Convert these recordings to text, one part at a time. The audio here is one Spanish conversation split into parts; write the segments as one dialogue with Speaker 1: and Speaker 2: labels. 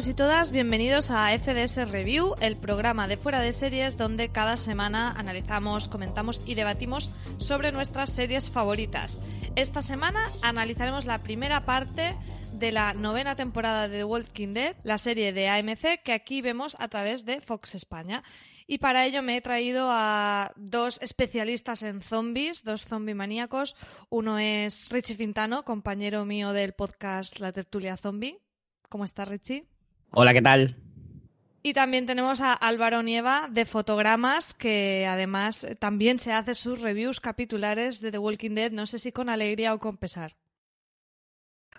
Speaker 1: Todos y todas, bienvenidos a FDS Review, el programa de fuera de series donde cada semana analizamos, comentamos y debatimos sobre nuestras series favoritas. Esta semana analizaremos la primera parte de la novena temporada de The Walking Dead, la serie de AMC que aquí vemos a través de Fox España. Y para ello me he traído a dos especialistas en zombies, dos zombie maníacos. Uno es Richie Fintano, compañero mío del podcast La Tertulia Zombie. ¿Cómo estás, Richie?
Speaker 2: Hola, ¿qué tal?
Speaker 1: Y también tenemos a Álvaro Nieva de Fotogramas, que además también se hace sus reviews capitulares de The Walking Dead, no sé si con alegría o con pesar.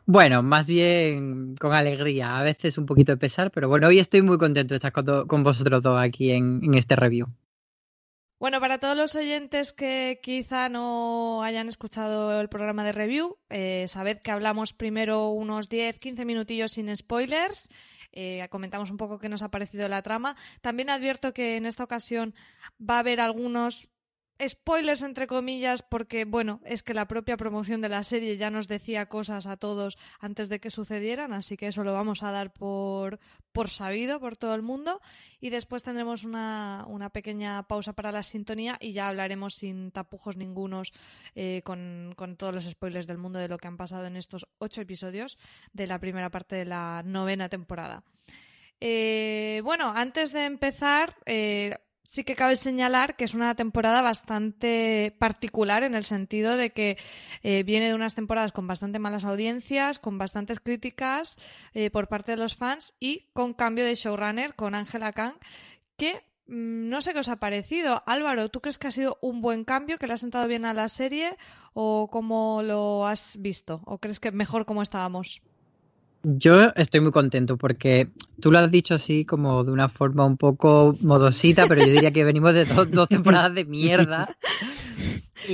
Speaker 2: Bueno, más bien con alegría, a veces un poquito de pesar, pero bueno, hoy estoy muy contento de estar con, con vosotros dos aquí en, en este review.
Speaker 1: Bueno, para todos los oyentes que quizá no hayan escuchado el programa de review, eh, sabed que hablamos primero unos 10-15 minutillos sin spoilers. Eh, comentamos un poco qué nos ha parecido la trama. También advierto que en esta ocasión va a haber algunos spoilers entre comillas porque bueno es que la propia promoción de la serie ya nos decía cosas a todos antes de que sucedieran así que eso lo vamos a dar por, por sabido por todo el mundo. Y después tendremos una, una pequeña pausa para la sintonía y ya hablaremos sin tapujos ningunos eh, con, con, todos los spoilers del mundo de lo que han pasado en estos ocho episodios de la primera parte de la novena temporada. Eh, bueno, antes de empezar, eh, sí que cabe señalar que es una temporada bastante particular en el sentido de que eh, viene de unas temporadas con bastante malas audiencias, con bastantes críticas eh, por parte de los fans y con cambio de showrunner con Angela Kang, que mm, no sé qué os ha parecido. Álvaro, ¿tú crees que ha sido un buen cambio, que le ha sentado bien a la serie o cómo lo has visto? ¿O crees que mejor como estábamos?
Speaker 2: Yo estoy muy contento porque tú lo has dicho así como de una forma un poco modosita, pero yo diría que venimos de do dos temporadas de mierda.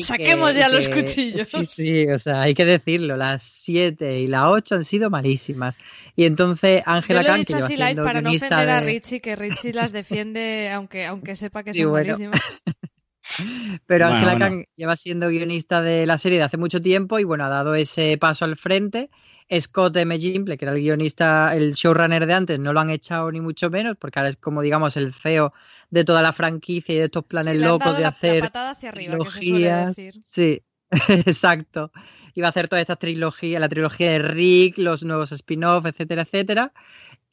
Speaker 1: Saquemos
Speaker 2: que,
Speaker 1: ya
Speaker 2: que,
Speaker 1: los cuchillos.
Speaker 2: Sí, sí, o sea, hay que decirlo, las 7 y las 8 han sido malísimas. Y entonces Ángela
Speaker 1: Kang,
Speaker 2: que
Speaker 1: así light para no ofender de... a Richie, que Richie las defiende aunque, aunque sepa que sí, son bueno. malísimas.
Speaker 2: Pero Ángela bueno, bueno. lleva siendo guionista de la serie de hace mucho tiempo y bueno, ha dado ese paso al frente. Scott M. Gimple, que era el guionista, el showrunner de antes, no lo han echado ni mucho menos, porque ahora es como, digamos, el CEO de toda la franquicia y de estos planes
Speaker 1: sí,
Speaker 2: locos de
Speaker 1: la,
Speaker 2: hacer.
Speaker 1: La patada hacia arriba, que se suele decir.
Speaker 2: Sí, exacto. Iba a hacer toda esta trilogía, la trilogía de Rick, los nuevos spin-off, etcétera, etcétera.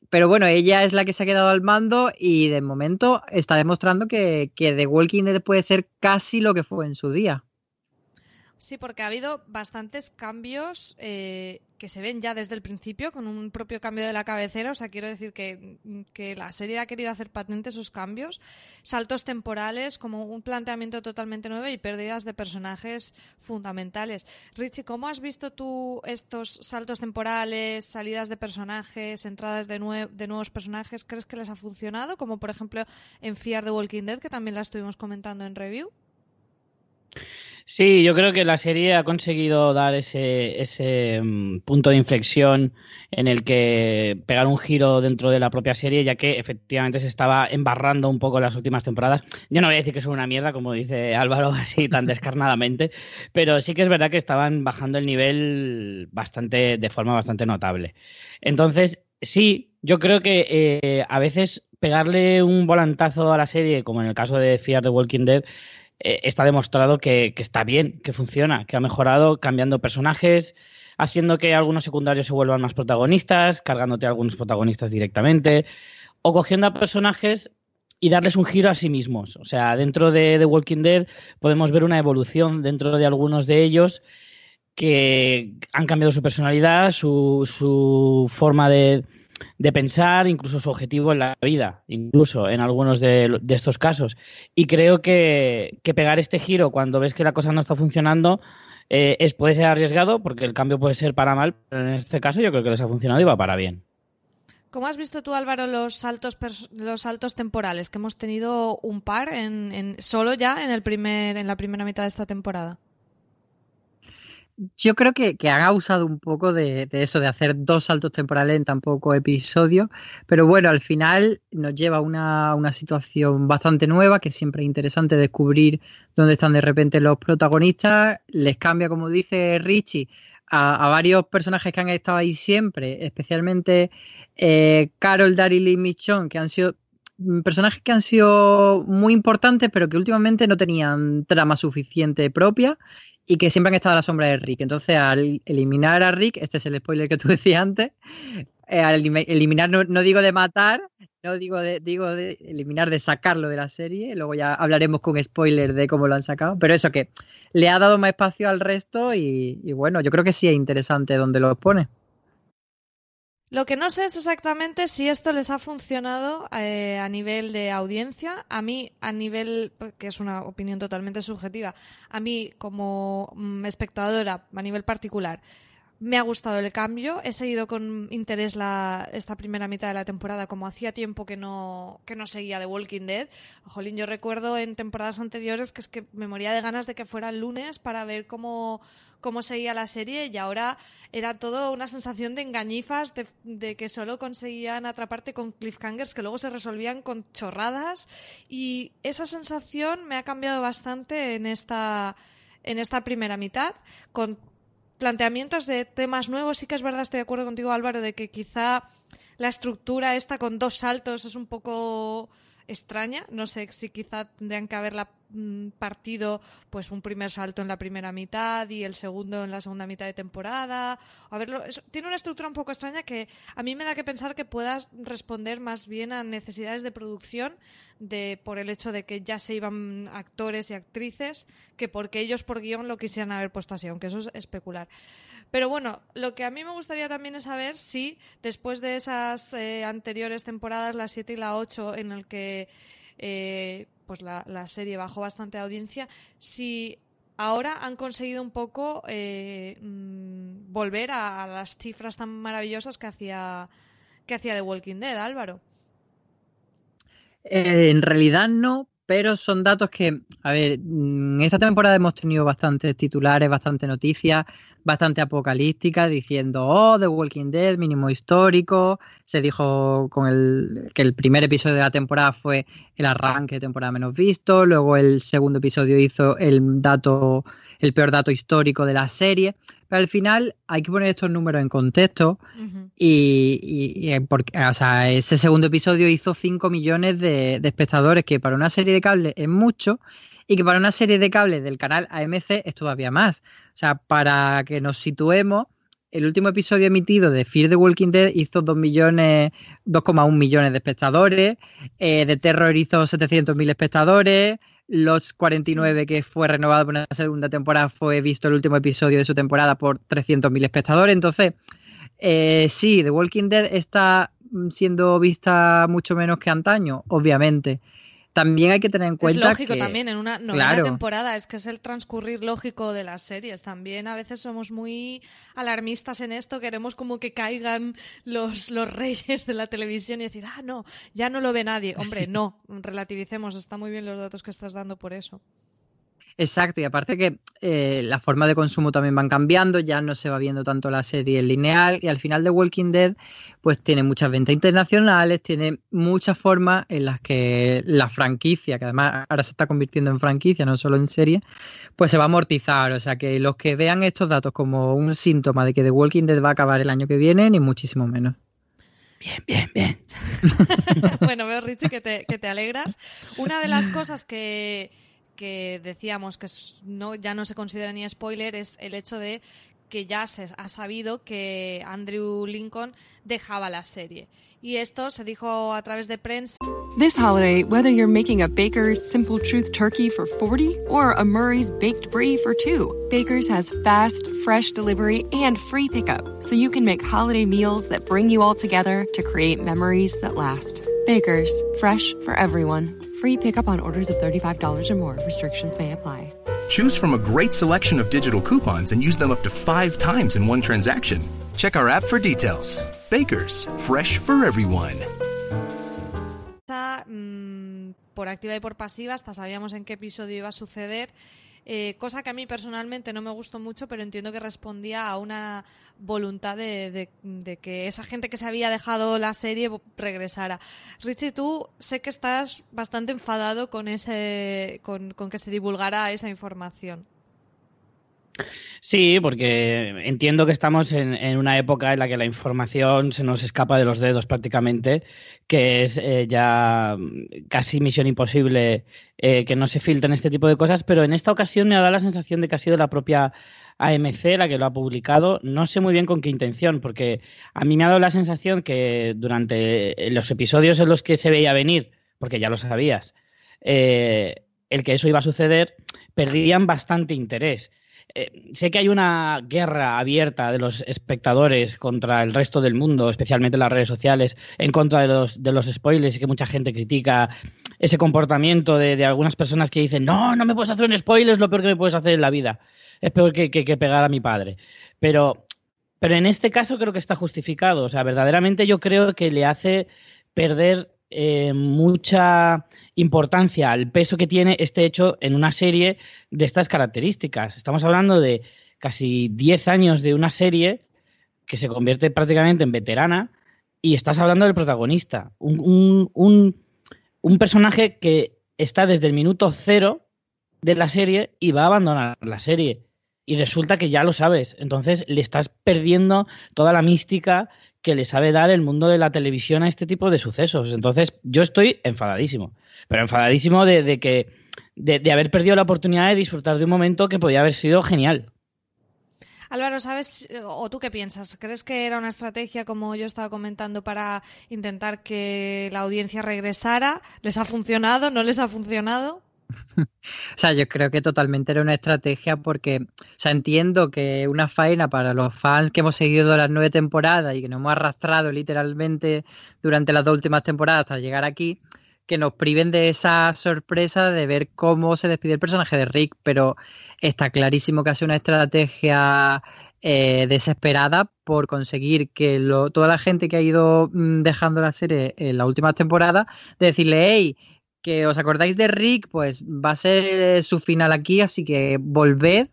Speaker 2: Pero bueno, ella es la que se ha quedado al mando y de momento está demostrando que, que The Walking Dead puede ser casi lo que fue en su día.
Speaker 1: Sí, porque ha habido bastantes cambios eh, que se ven ya desde el principio, con un propio cambio de la cabecera. O sea, quiero decir que, que, la serie ha querido hacer patente esos cambios, saltos temporales, como un planteamiento totalmente nuevo y pérdidas de personajes fundamentales. Richie, ¿cómo has visto tú estos saltos temporales, salidas de personajes, entradas de, nue de nuevos personajes? ¿Crees que les ha funcionado? Como por ejemplo en Fear the Walking Dead, que también la estuvimos comentando en review.
Speaker 3: Sí, yo creo que la serie ha conseguido dar ese, ese um, punto de inflexión en el que pegar un giro dentro de la propia serie, ya que efectivamente se estaba embarrando un poco las últimas temporadas. Yo no voy a decir que son una mierda, como dice Álvaro, así tan descarnadamente, pero sí que es verdad que estaban bajando el nivel bastante, de forma bastante notable. Entonces, sí, yo creo que eh, a veces pegarle un volantazo a la serie, como en el caso de Fear the Walking Dead, eh, está demostrado que, que, está bien, que funciona, que ha mejorado cambiando personajes, haciendo que algunos secundarios se vuelvan más protagonistas, cargándote a algunos protagonistas directamente, o cogiendo a personajes y darles un giro a sí mismos. O sea, dentro de The Walking Dead podemos ver una evolución dentro de algunos de ellos que han cambiado su personalidad, su, su forma de, de, pensar, incluso su objetivo en la vida, incluso en algunos de, estos casos. Y creo que, que, pegar este giro cuando ves que la cosa no está funcionando eh, es, puede ser arriesgado porque el cambio puede ser para mal, pero en este caso yo creo que les ha funcionado y va para bien.
Speaker 1: ¿Cómo has visto tú, Álvaro, los saltos, los saltos temporales? Que hemos tenido un par en, en, solo ya en, el primer, en la primera mitad de esta temporada.
Speaker 2: Yo creo que, que han abusado un poco de, eso, de hacer dos saltos temporales en tan poco episodio, pero bueno, al final nos lleva a una, una, situación bastante nueva, que siempre es interesante descubrir dónde están de repente los protagonistas, les cambia, como dice Richie, a, varios personajes que han estado ahí siempre, especialmente eh, Carol, Daryl y Michonne, que han sido mm, personajes que han sido muy importantes, pero que últimamente no tenían trama suficiente propia y que siempre han estado a la sombra de Rick. Entonces, al eliminar a Rick, este es el spoiler que tú decías antes, eh, al eliminar, no, no, digo de matar, no digo de, digo de eliminar, de sacarlo de la serie, luego ya hablaremos con spoiler de cómo lo han sacado, pero eso que le ha dado más espacio al resto y, y bueno, yo creo que sí es interesante donde lo pone.
Speaker 1: Lo que no sé es exactamente si esto les ha funcionado eh, a nivel de audiencia. A mí, a nivel, que es una opinión totalmente subjetiva, a mí como mm, espectadora, a nivel particular, me ha gustado el cambio. He seguido con interés la, esta primera mitad de la temporada, como hacía tiempo que no, que no seguía The Walking Dead. Jolín, yo recuerdo en temporadas anteriores que es que me moría de ganas de que fuera el lunes para ver cómo, cómo seguía la serie y ahora era todo una sensación de engañifas, de, que solo conseguían atraparte con cliffhangers que luego se resolvían con chorradas y esa sensación me ha cambiado bastante en esta, en esta primera mitad con planteamientos de temas nuevos. Sí que es verdad, estoy de acuerdo contigo Álvaro, de que quizá la estructura esta con dos saltos es un poco extraña. No sé si quizá tendrían que haberla partido pues un primer salto en la primera mitad y el segundo en la segunda mitad de temporada. A verlo, es, tiene una estructura un poco extraña que a mí me da que pensar que puedas responder más bien a necesidades de producción de por el hecho de que ya se iban actores y actrices que porque ellos por guion lo quisieran haber puesto así, aunque eso es especular. Pero bueno, lo que a mí me gustaría también es saber si después de esas eh, anteriores temporadas, la 7 y la 8, en el que eh, pues la, la, serie bajó bastante audiencia, si ahora han conseguido un poco eh, mmm, volver a, a, las cifras tan maravillosas que hacía, que hacía The Walking Dead, Álvaro.
Speaker 2: Eh, en realidad no, pero son datos que, a ver, en esta temporada hemos tenido bastantes titulares, bastantes noticias, bastante apocalípticas, diciendo, oh, The Walking Dead, mínimo histórico. Se dijo con el, que el primer episodio de la temporada fue el arranque de temporada menos visto, luego el segundo episodio hizo el dato, el peor dato histórico de la serie. Al final hay que poner estos números en contexto uh -huh. y, y, y porque, o sea, ese segundo episodio hizo 5 millones de, de, espectadores, que para una serie de cable es mucho y que para una serie de cable del canal AMC es todavía más. O sea, para que nos situemos, el último episodio emitido de Fear the Walking Dead hizo 2 millones, 2,1 millones de espectadores, eh, de Terror hizo 700.000 espectadores, los 49 que fue renovado por una segunda temporada fue visto el último episodio de su temporada por 300.000 espectadores. Entonces, eh, sí, The Walking Dead está siendo vista mucho menos que antaño, obviamente. También hay que tener en cuenta.
Speaker 1: Es lógico
Speaker 2: que,
Speaker 1: también en una novena claro. temporada, es que es el transcurrir lógico de las series. También a veces somos muy alarmistas en esto, queremos como que caigan los, los reyes de la televisión y decir, ah, no, ya no lo ve nadie. Hombre, no, relativicemos, está muy bien los datos que estás dando por eso.
Speaker 2: Exacto, y aparte que eh, la forma de consumo también van cambiando, ya no se va viendo tanto la serie en lineal y al final de Walking Dead pues tiene muchas ventas internacionales, tiene muchas formas en las que la franquicia, que además ahora se está convirtiendo en franquicia, no solo en serie, pues se va a amortizar, o sea que los que vean estos datos como un síntoma de que The Walking Dead va a acabar el año que viene, ni muchísimo menos.
Speaker 3: Bien, bien, bien.
Speaker 1: bueno, veo, Richie, que te, que te alegras. Una de las cosas que que decíamos que no, ya no se considera ni spoiler es el hecho de que ya se ha sabido que Andrew Lincoln dejaba la serie. Y esto se dijo a través de prensa.
Speaker 4: This holiday, whether you're making a Baker's Simple Truth turkey for 40 or a Murray's baked brie for 2, Baker's has fast, fresh delivery and free pickup, so you can make holiday meals that bring you all together to create memories that last. Baker's, fresh for everyone. Free pickup on orders of $35 or more. Restrictions may apply.
Speaker 5: Choose from a great selection of digital coupons and use them up to five times in one transaction. Check our app for details. Bakers, fresh for everyone.
Speaker 1: Mm, por activa y por pasiva, hasta sabíamos en qué episodio iba a suceder. Eh, cosa que a mí personalmente no me gustó mucho, pero entiendo que respondía a una voluntad de, que esa gente que se había dejado la serie regresara. Richie, tú sé que estás bastante enfadado con, ese, con que se divulgara esa información.
Speaker 3: Sí, porque entiendo que estamos en, una época en la que la información se nos escapa de los dedos prácticamente, que es eh, ya casi misión imposible eh, que no se filtren este tipo de cosas, pero en esta ocasión me ha dado la sensación de que ha sido la propia AMC la que lo ha publicado. No sé muy bien con qué intención, porque a mí me ha dado la sensación que durante los episodios en los que se veía venir, porque ya lo sabías, eh, el que eso iba a suceder, perdían bastante interés. Eh, sé que hay una guerra abierta de los espectadores contra el resto del mundo, especialmente en las redes sociales, en contra de los, de los spoilers y que mucha gente critica ese comportamiento de, algunas personas que dicen, no, no me puedes hacer un spoiler, es lo peor que me puedes hacer en la vida. Es peor que, que pegar a mi padre. Pero, pero en este caso creo que está justificado. O sea, verdaderamente yo creo que le hace perder eh, mucha importancia al peso que tiene este hecho en una serie de estas características. Estamos hablando de casi 10 años de una serie que se convierte prácticamente en veterana y estás hablando del protagonista, un, un personaje que está desde el minuto cero de la serie y va a abandonar la serie. Y resulta que ya lo sabes. Entonces le estás perdiendo toda la mística que le sabe dar el mundo de la televisión a este tipo de sucesos. Entonces, yo estoy enfadadísimo, pero enfadadísimo de, que de, haber perdido la oportunidad de disfrutar de un momento que podía haber sido genial.
Speaker 1: Álvaro, ¿sabes o tú qué piensas? ¿Crees que era una estrategia, como yo estaba comentando, para intentar que la audiencia regresara? ¿Les ha funcionado? ¿No les ha funcionado?
Speaker 2: o sea, yo creo que totalmente era una estrategia porque, o sea, entiendo que una faena para los fans que hemos seguido las nueve temporadas y que nos hemos arrastrado literalmente durante las dos últimas temporadas hasta llegar aquí, que nos priven de esa sorpresa de ver cómo se despide el personaje de Rick, pero está clarísimo que hace una estrategia eh, desesperada por conseguir que toda la gente que ha ido mm, dejando la serie en las últimas temporadas, de decirle, hey, que os acordáis de Rick, pues va a ser su final aquí, así que volved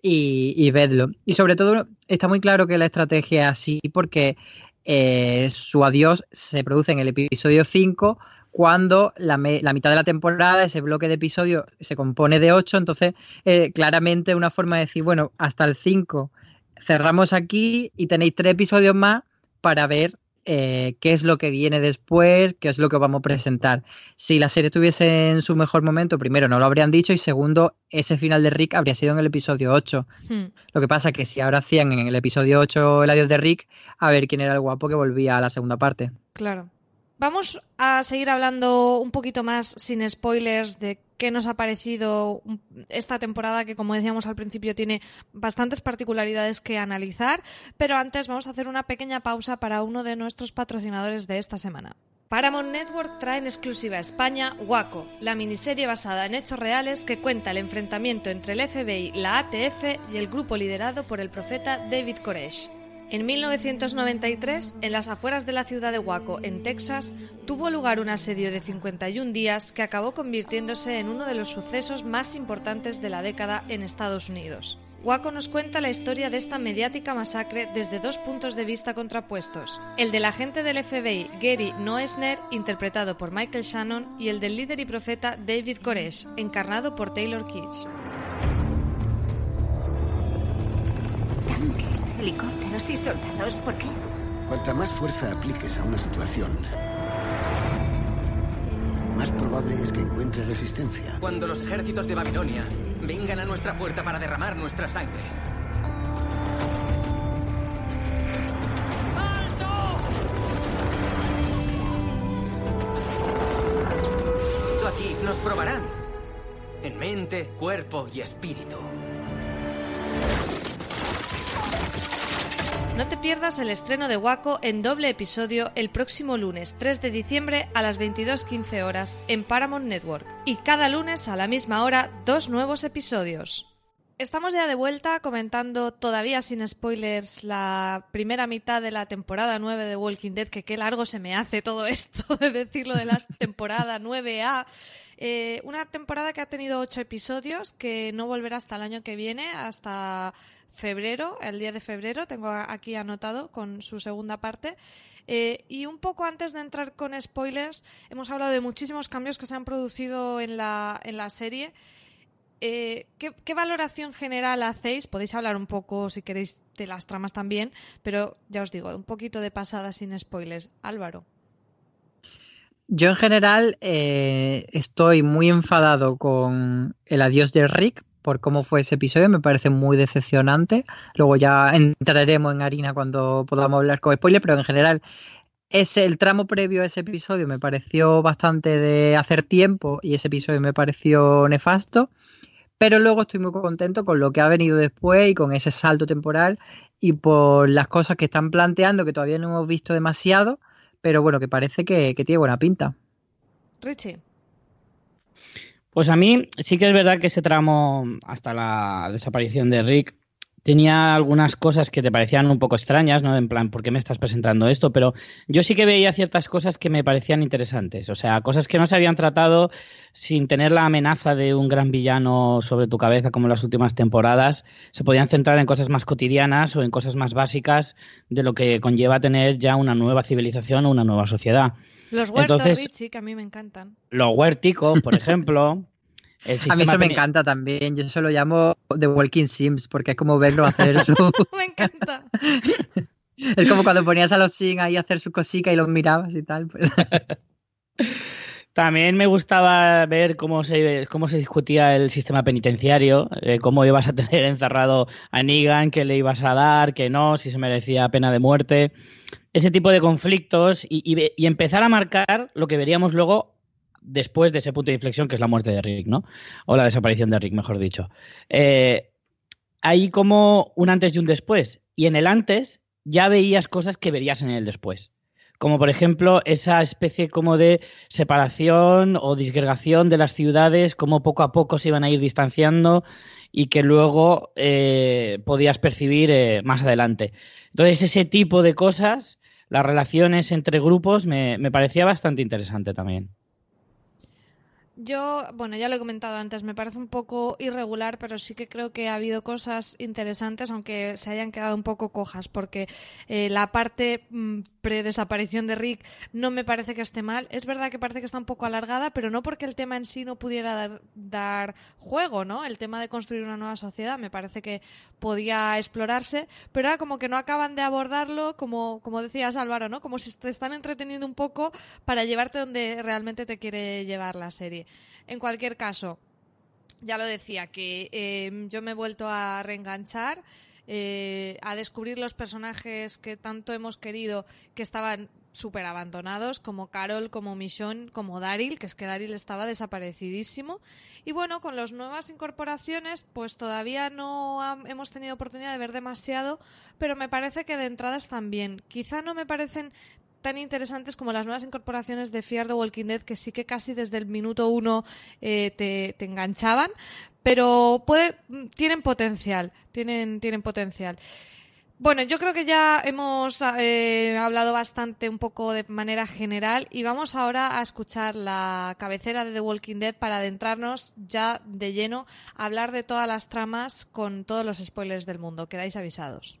Speaker 2: y, vedlo. Y sobre todo está muy claro que la estrategia es así porque eh, su adiós se produce en el episodio 5 cuando la, mitad de la temporada, ese bloque de episodios se compone de 8, entonces eh, claramente una forma de decir, bueno, hasta el 5 cerramos aquí y tenéis tres episodios más para ver eh, qué es lo que viene después, qué es lo que vamos a presentar. Si la serie estuviese en su mejor momento, primero no lo habrían dicho y segundo, ese final de Rick habría sido en el episodio 8. Hmm. Lo que pasa es que si ahora hacían en el episodio 8 el adiós de Rick, a ver quién era el guapo que volvía a la segunda parte.
Speaker 1: Claro. Vamos a seguir hablando un poquito más sin spoilers de qué nos ha parecido esta temporada que, como decíamos al principio, tiene bastantes particularidades que analizar. Pero antes vamos a hacer una pequeña pausa para uno de nuestros patrocinadores de esta semana. Paramount Network trae en exclusiva a España Waco, la miniserie basada en hechos reales que cuenta el enfrentamiento entre el FBI, la ATF y el grupo liderado por el profeta David Koresh. En 1993, en las afueras de la ciudad de Waco, en Texas, tuvo lugar un asedio de 51 días que acabó convirtiéndose en uno de los sucesos más importantes de la década en Estados Unidos. Waco nos cuenta la historia de esta mediática masacre desde dos puntos de vista contrapuestos, el del agente del FBI Gary Noesner, interpretado por Michael Shannon, y el del líder y profeta David Koresh, encarnado por Taylor Kitsch
Speaker 6: tanques, helicópteros y soldados. ¿Por qué?
Speaker 7: Cuanta más fuerza apliques a una situación, más probable es que encuentres resistencia.
Speaker 8: Cuando los ejércitos de Babilonia vengan a nuestra puerta para derramar nuestra sangre. ¡Alto! Aquí nos probarán. En mente, cuerpo y espíritu.
Speaker 1: No te pierdas el estreno de Waco en doble episodio el próximo lunes 3 de diciembre a las 22.15 horas en Paramount Network. Y cada lunes a la misma hora dos nuevos episodios. Estamos ya de vuelta comentando todavía sin spoilers la primera mitad de la temporada 9 de Walking Dead, que qué largo se me hace todo esto de decirlo de la temporada 9A. Eh, una temporada que ha tenido ocho episodios, que no volverá hasta el año que viene, hasta febrero, el día de febrero, tengo aquí anotado con su segunda parte. Eh, y un poco antes de entrar con spoilers, hemos hablado de muchísimos cambios que se han producido en la, en la serie. Eh, ¿qué, valoración general hacéis? Podéis hablar un poco, si queréis, de las tramas también, pero ya os digo, un poquito de pasada sin spoilers. Álvaro.
Speaker 2: Yo en general eh, estoy muy enfadado con el adiós de Rick por cómo fue ese episodio, me parece muy decepcionante. Luego ya entraremos en harina cuando podamos hablar con spoiler, pero en general ese, el tramo previo a ese episodio me pareció bastante de hacer tiempo y ese episodio me pareció nefasto. Pero luego estoy muy contento con lo que ha venido después y con ese salto temporal y por las cosas que están planteando que todavía no hemos visto demasiado, pero bueno, que parece que, que tiene buena pinta.
Speaker 1: Richie.
Speaker 3: Pues a mí sí que es verdad que ese tramo hasta la desaparición de Rick tenía algunas cosas que te parecían un poco extrañas, ¿no? En plan, ¿por qué me estás presentando esto? Pero yo sí que veía ciertas cosas que me parecían interesantes, o sea, cosas que no se habían tratado sin tener la amenaza de un gran villano sobre tu cabeza como en las últimas temporadas, se podían centrar en cosas más cotidianas o en cosas más básicas de lo que conlleva tener ya una nueva civilización o una nueva sociedad.
Speaker 1: Los huertos, Richie, que a mí me encantan.
Speaker 3: Los huérticos, por ejemplo.
Speaker 2: a mí eso me encanta también. Yo eso lo llamo The Walking Sims, porque es como verlo hacer su.
Speaker 1: me encanta.
Speaker 2: es como cuando ponías a los Sims ahí a hacer su cosica y los mirabas y tal. Pues.
Speaker 3: También me gustaba ver cómo se, cómo se discutía el sistema penitenciario, eh, cómo ibas a tener encerrado a Negan, qué le ibas a dar, qué no, si se merecía pena de muerte. Ese tipo de conflictos y, empezar a marcar lo que veríamos luego después de ese punto de inflexión, que es la muerte de Rick, ¿no? O la desaparición de Rick, mejor dicho. Eh, hay como un antes y un después. Y en el antes ya veías cosas que verías en el después como por ejemplo esa especie como de separación o disgregación de las ciudades, como poco a poco se iban a ir distanciando y que luego eh, podías percibir eh, más adelante. Entonces ese tipo de cosas, las relaciones entre grupos, me parecía bastante interesante también.
Speaker 1: Yo, bueno, ya lo he comentado antes, me parece un poco irregular, pero sí que creo que ha habido cosas interesantes, aunque se hayan quedado un poco cojas, porque eh, la parte mm, pre-desaparición de Rick no me parece que esté mal. Es verdad que parece que está un poco alargada, pero no porque el tema en sí no pudiera dar, dar juego, ¿no? El tema de construir una nueva sociedad me parece que podía explorarse, pero era como que no acaban de abordarlo, como, como decías Álvaro, ¿no? Como si te están entreteniendo un poco para llevarte donde realmente te quiere llevar la serie. En cualquier caso, ya lo decía, que eh, yo me he vuelto a reenganchar. Eh, a descubrir los personajes que tanto hemos querido que estaban súper abandonados, como Carol, como Michonne, como Daryl, que es que Daryl estaba desaparecidísimo. Y bueno, con las nuevas incorporaciones, pues todavía no hemos tenido oportunidad de ver demasiado, pero me parece que de entrada están bien. Quizá no me parecen tan interesantes como las nuevas incorporaciones de Fear the Walking Dead, que sí que casi desde el minuto uno eh, te, enganchaban, pero puede, tienen potencial, tienen, potencial. Bueno, yo creo que ya hemos eh, hablado bastante un poco de manera general y vamos ahora a escuchar la cabecera de The Walking Dead para adentrarnos ya de lleno a hablar de todas las tramas con todos los spoilers del mundo. Quedáis avisados.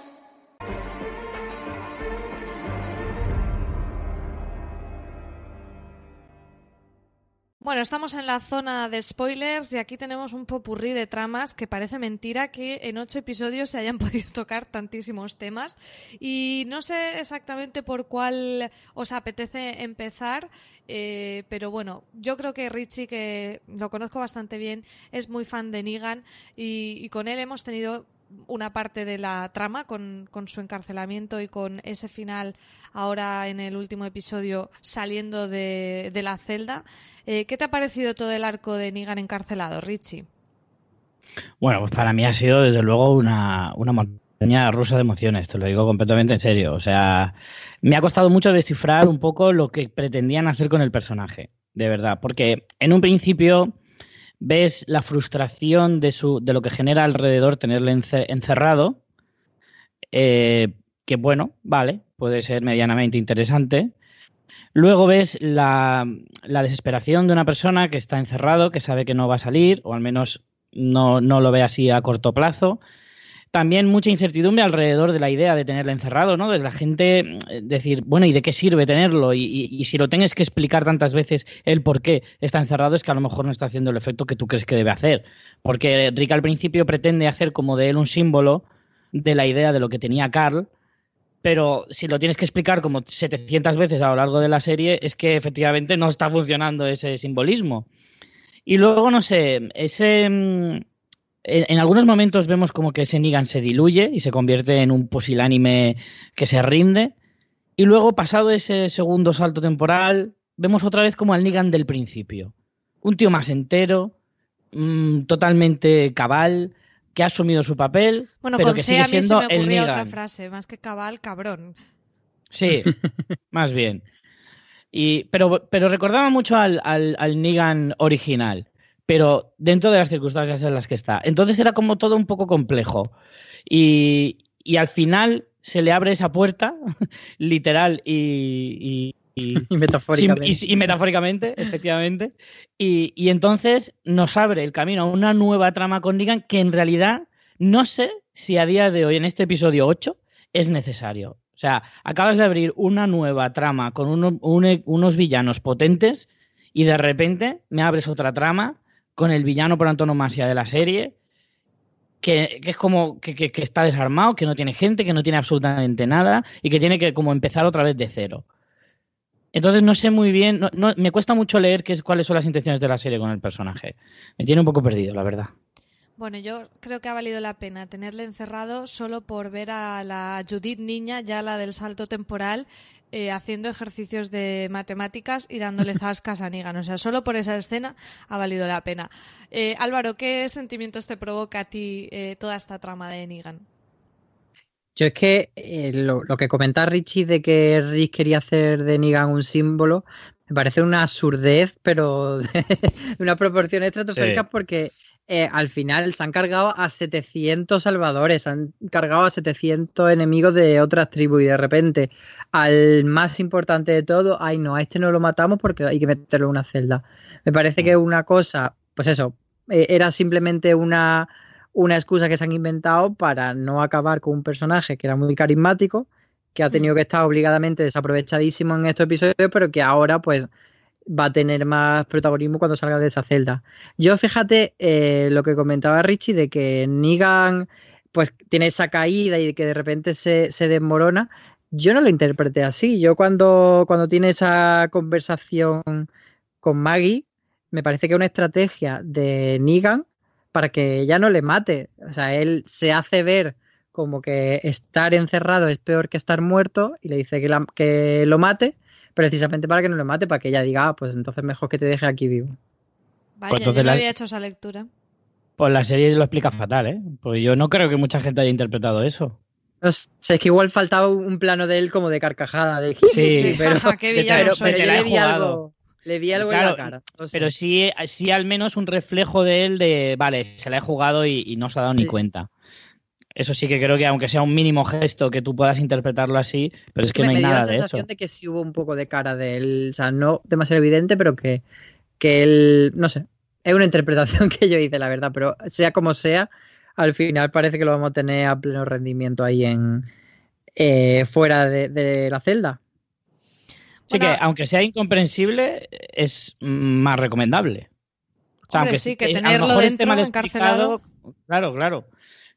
Speaker 1: Bueno, estamos en la zona de spoilers y aquí tenemos un popurrí de tramas que parece mentira que en ocho episodios se hayan podido tocar tantísimos temas. Y no sé exactamente por cuál os apetece empezar, eh, pero bueno, yo creo que Richie, que lo conozco bastante bien, es muy fan de Negan y, y con él hemos tenido una parte de la trama con, con, su encarcelamiento y con ese final ahora en el último episodio saliendo de, de la celda. Eh, ¿Qué te ha parecido todo el arco de Negan encarcelado, Richie?
Speaker 3: Bueno, pues para mí ha sido desde luego una, una montaña rusa de emociones, te lo digo completamente en serio. O sea, me ha costado mucho descifrar un poco lo que pretendían hacer con el personaje, de verdad, porque en un principio ves la frustración de, su, de lo que genera alrededor tenerle encerrado, eh, que bueno, vale, puede ser medianamente interesante. Luego ves la, la, desesperación de una persona que está encerrado, que sabe que no va a salir, o al menos no, no lo ve así a corto plazo también mucha incertidumbre alrededor de la idea de tenerlo encerrado, ¿no? De la gente eh, decir, bueno, ¿y de qué sirve tenerlo? Y, y, si lo tienes que explicar tantas veces el por qué está encerrado, es que a lo mejor no está haciendo el efecto que tú crees que debe hacer. Porque Rick al principio pretende hacer como de él un símbolo de la idea de lo que tenía Carl, pero si lo tienes que explicar como 700 veces a lo largo de la serie, es que efectivamente no está funcionando ese simbolismo. Y luego, no sé, ese mm, en, en, algunos momentos vemos como que ese Negan se diluye y se convierte en un pusilánime que se rinde. Y luego, pasado ese segundo salto temporal, vemos otra vez como al Negan del principio. Un tío más entero, mmm, totalmente cabal, que ha asumido su papel,
Speaker 1: bueno,
Speaker 3: pero que sigue siendo
Speaker 1: se me
Speaker 3: el Negan.
Speaker 1: otra frase, más que cabal, cabrón.
Speaker 3: Sí, más bien. Y, pero, pero recordaba mucho al, al, al Negan original pero dentro de las circunstancias en las que está. Entonces era como todo un poco complejo. Y, y al final se le abre esa puerta, literal y, y,
Speaker 2: y metafóricamente.
Speaker 3: y, metafóricamente, efectivamente. Y, entonces nos abre el camino a una nueva trama con Negan que en realidad no sé si a día de hoy, en este episodio 8, es necesario. O sea, acabas de abrir una nueva trama con uno, un, unos villanos potentes y de repente me abres otra trama con el villano por antonomasia de la serie, que, que es como que, que, está desarmado, que no tiene gente, que no tiene absolutamente nada y que tiene que como empezar otra vez de cero. Entonces no sé muy bien, no, no, me cuesta mucho leer qué es, cuáles son las intenciones de la serie con el personaje. Me tiene un poco perdido, la verdad.
Speaker 1: Bueno, yo creo que ha valido la pena tenerle encerrado solo por ver a la Judith niña, ya la del salto temporal, eh, haciendo ejercicios de matemáticas y dándole zascas a Negan. O sea, solo por esa escena ha valido la pena. Eh, Álvaro, ¿qué sentimientos te provoca a ti eh, toda esta trama de Negan?
Speaker 2: Yo es que eh, lo, lo, que comenta Richie de que Rick quería hacer de Negan un símbolo, me parece una absurdez, pero de una proporción estratosférica sí. porque eh, al final se han cargado a 700 salvadores, han cargado a 700 enemigos de otras tribus y de repente al más importante de todo, ay no, a este no lo matamos porque hay que meterlo en una celda. Me parece que una cosa, pues eso, eh, era simplemente una, una excusa que se han inventado para no acabar con un personaje que era muy carismático, que ha tenido que estar obligadamente desaprovechadísimo en estos episodios, pero que ahora pues va a tener más protagonismo cuando salga de esa celda. Yo fíjate eh, lo que comentaba Richie de que Negan pues tiene esa caída y que de repente se, se desmorona. Yo no lo interpreté así. Yo cuando, cuando tiene esa conversación con Maggie, me parece que es una estrategia de Negan para que ella no le mate. O sea, él se hace ver como que estar encerrado es peor que estar muerto y le dice que, que lo mate precisamente para que no lo mate, para que ella diga, ah, pues entonces mejor que te deje aquí vivo.
Speaker 1: Vaya, pues yo no había hecho esa lectura.
Speaker 3: Pues la serie lo explica fatal, ¿eh? Pues yo no creo que mucha gente haya interpretado eso.
Speaker 2: No sé, es que igual faltaba un plano de él como de carcajada, de
Speaker 3: sí,
Speaker 1: pero, qué pero,
Speaker 2: pero yo le vi algo, le vi algo en la cara.
Speaker 3: Pero sí, sí al menos un reflejo de él de, vale, se la he jugado y, no se ha dado ni cuenta. Eso sí que creo que aunque sea un mínimo gesto que tú puedas interpretarlo así, pero es que no hay nada de eso. Me la sensación
Speaker 2: de que sí hubo un poco de cara de él, o sea, no demasiado evidente, pero que, que él, no sé, es una interpretación que yo hice, la verdad, pero sea como sea, al final parece que lo vamos a tener a pleno rendimiento ahí en eh, fuera de, la celda.
Speaker 3: Sí que, aunque sea incomprensible, es más recomendable.
Speaker 1: O sea, aunque sí, que tenerlo dentro, encarcelado.
Speaker 3: Claro, claro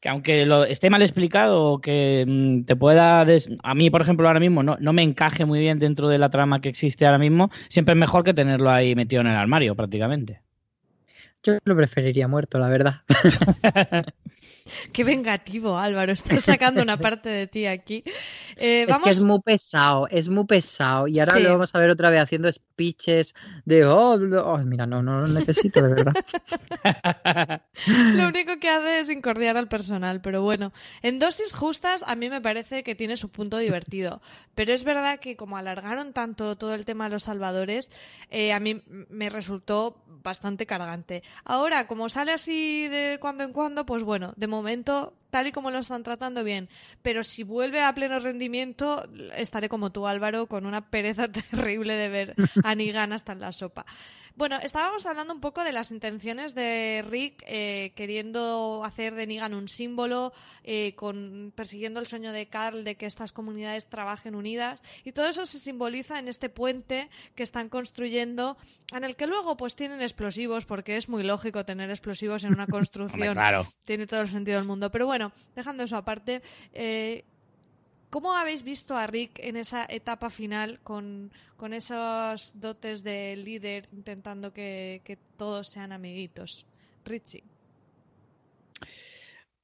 Speaker 3: que aunque lo esté mal explicado o que mm, te pueda... A mí, por ejemplo, ahora mismo no, no, me encaje muy bien dentro de la trama que existe ahora mismo, siempre es mejor que tenerlo ahí metido en el armario prácticamente.
Speaker 2: Yo lo preferiría muerto, la verdad.
Speaker 1: Qué vengativo, Álvaro. Estás sacando una parte de ti aquí.
Speaker 2: Eh, es que es muy pesado, es muy pesado. Y ahora lo vamos a ver otra vez haciendo speeches de, oh, oh mira, no, no lo necesito, de verdad.
Speaker 1: lo único que hace es incordiar al personal, pero bueno. En dosis justas, a mí me parece que tiene su punto divertido. Pero es verdad que como alargaron tanto todo el tema de los salvadores, eh, a mí me resultó bastante cargante. Ahora, como sale así de cuando en cuando, pues bueno, de momento, tal y como lo están tratando bien. Pero si vuelve a pleno rendimiento, estaré como tú, Álvaro, con una pereza terrible de ver a Nigan hasta en la sopa. Bueno, estábamos hablando un poco de las intenciones de Rick eh, queriendo hacer de Negan un símbolo, eh, con, persiguiendo el sueño de Carl de que estas comunidades trabajen unidas. Y todo eso se simboliza en este puente que están construyendo, en el que luego pues tienen explosivos, porque es muy lógico tener explosivos en una construcción.
Speaker 3: claro.
Speaker 1: Tiene todo el sentido del mundo. Pero bueno, dejando eso aparte, eh, ¿Cómo habéis visto a Rick en esa etapa final con, esos dotes de líder intentando que, todos sean amiguitos? Richie.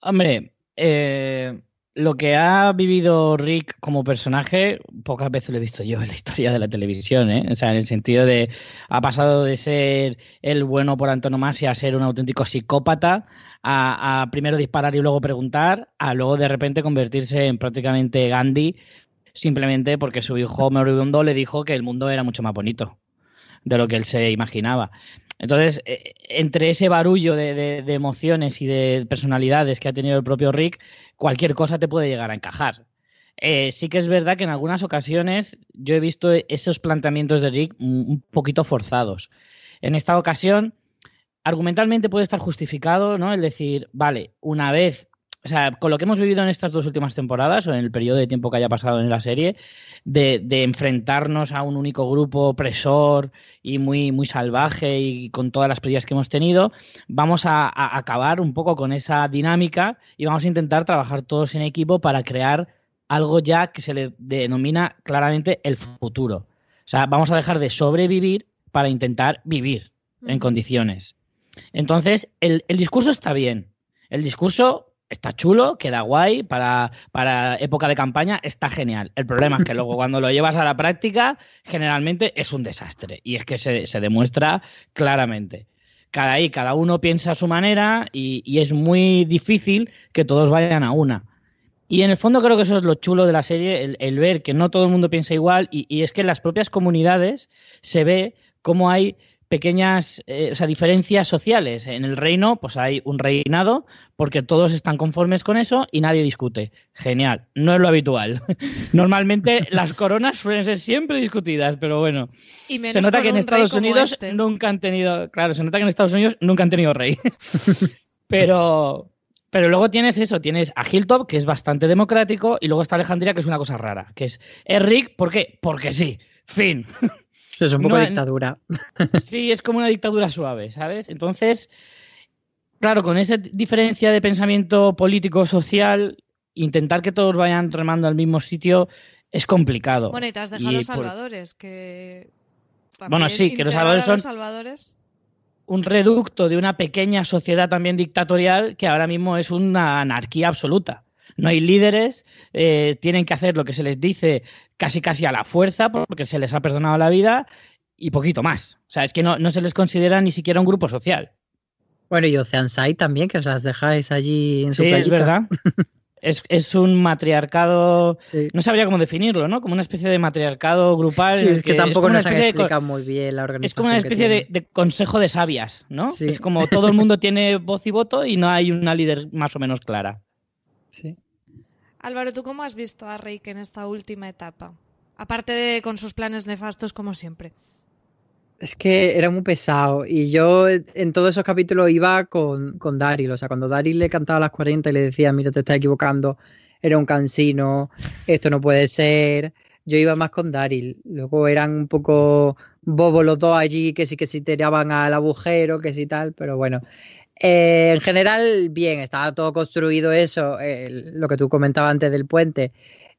Speaker 3: Hombre, eh, lo que ha vivido Rick como personaje, pocas veces lo he visto yo en la historia de la televisión, ¿eh? O sea, en el sentido de ha pasado de ser el bueno por antonomasia a ser un auténtico psicópata, a, primero disparar y luego preguntar, a luego de repente convertirse en prácticamente Gandhi, simplemente porque su hijo moribundo le dijo que el mundo era mucho más bonito de lo que él se imaginaba. Entonces, eh, entre ese barullo de, emociones y de personalidades que ha tenido el propio Rick, cualquier cosa te puede llegar a encajar. Eh, sí que es verdad que en algunas ocasiones yo he visto esos planteamientos de Rick un poquito forzados. En esta ocasión, argumentalmente puede estar justificado, ¿no? El decir, vale, una vez o sea, con lo que hemos vivido en estas dos últimas temporadas, o en el periodo de tiempo que haya pasado en la serie, de, enfrentarnos a un único grupo opresor y muy, muy salvaje y con todas las pérdidas que hemos tenido, vamos a, acabar un poco con esa dinámica y vamos a intentar trabajar todos en equipo para crear algo ya que se le denomina claramente el futuro. O sea, vamos a dejar de sobrevivir para intentar vivir en condiciones. Entonces, el, el discurso está bien. El discurso está chulo, queda guay, para, para, época de campaña está genial. El problema es que luego cuando lo llevas a la práctica, generalmente es un desastre. Y es que se, demuestra claramente. Cada ahí, cada uno piensa a su manera y, es muy difícil que todos vayan a una. Y en el fondo creo que eso es lo chulo de la serie, el, ver que no todo el mundo piensa igual y, y es que en las propias comunidades se ve cómo hay pequeñas eh, o sea, diferencias sociales. En el reino, pues hay un reinado, porque todos están conformes con eso y nadie discute. Genial, no es lo habitual. Normalmente las coronas suelen ser siempre discutidas, pero bueno. se nota que en Estados Unidos
Speaker 1: este.
Speaker 3: nunca han tenido, claro, se nota que en Estados Unidos nunca han tenido rey. pero, pero luego tienes eso, tienes a Hilltop, que es bastante democrático, y luego está Alejandría, que es una cosa rara, que es, es Rick, ¿por qué? Porque sí, fin.
Speaker 2: Es un poco dictadura.
Speaker 3: Sí, es como una dictadura suave, ¿sabes? Entonces, Claro, con esa diferencia de pensamiento político-social, intentar que todos vayan remando al mismo sitio es complicado.
Speaker 1: Bueno, y te has dejado los salvadores, que...
Speaker 3: Bueno, sí, que los salvadores son...
Speaker 1: salvadores
Speaker 3: un reducto de una pequeña sociedad también dictatorial que ahora mismo es una anarquía absoluta. No hay líderes, eh, tienen que hacer lo que se les dice casi casi a la fuerza porque se les ha perdonado la vida y poquito más. O sea, es que no, no se les considera ni siquiera un grupo social.
Speaker 2: Bueno, y Oceanside también, que os las dejáis allí en su
Speaker 3: Sí, es verdad. Es, un matriarcado, no sabría cómo definirlo, ¿no? Como una especie de matriarcado grupal.
Speaker 2: Sí, es que, tampoco nos han explicado muy bien la organización.
Speaker 3: Es como una especie de, consejo de sabias, ¿no? Es como todo el mundo tiene voz y voto y no hay una líder más o menos clara.
Speaker 2: Sí.
Speaker 1: Álvaro, ¿tú cómo has visto a Reik en esta última etapa? Aparte de con sus planes nefastos como siempre.
Speaker 2: Es que era muy pesado y yo en todos esos capítulos iba con, con Daryl, o sea, cuando Daryl le cantaba a las 40 y le decía, mira, te estás equivocando, era un cansino, esto no puede ser, yo iba más con Daryl, luego eran un poco bobos los dos allí, que sí que sí tiraban al agujero, que sí tal, pero bueno, eh, en general bien, estaba todo construido eso, lo que tú comentabas antes del puente,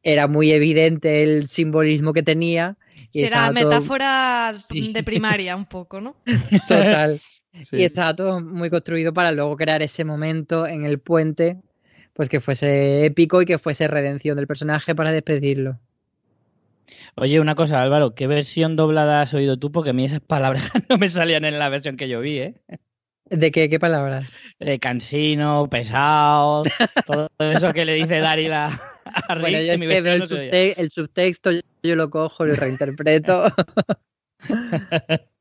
Speaker 2: era muy evidente el simbolismo que tenía
Speaker 1: Será metáfora de primaria un poco, ¿no?
Speaker 2: Total. Y estaba todo muy construido para luego crear ese momento en el puente, pues que fuese épico y que fuese redención del personaje para despedirlo.
Speaker 3: Oye, una cosa, Álvaro, ¿qué versión doblada has oído tú? Porque a mí esas palabras no me salían en la versión que yo vi, ¿eh?
Speaker 2: ¿De qué, qué palabras?
Speaker 3: De cansino, pesado, todo eso que le dice Daryl a,
Speaker 2: bueno, yo es que el, subtexto yo lo cojo, lo reinterpreto.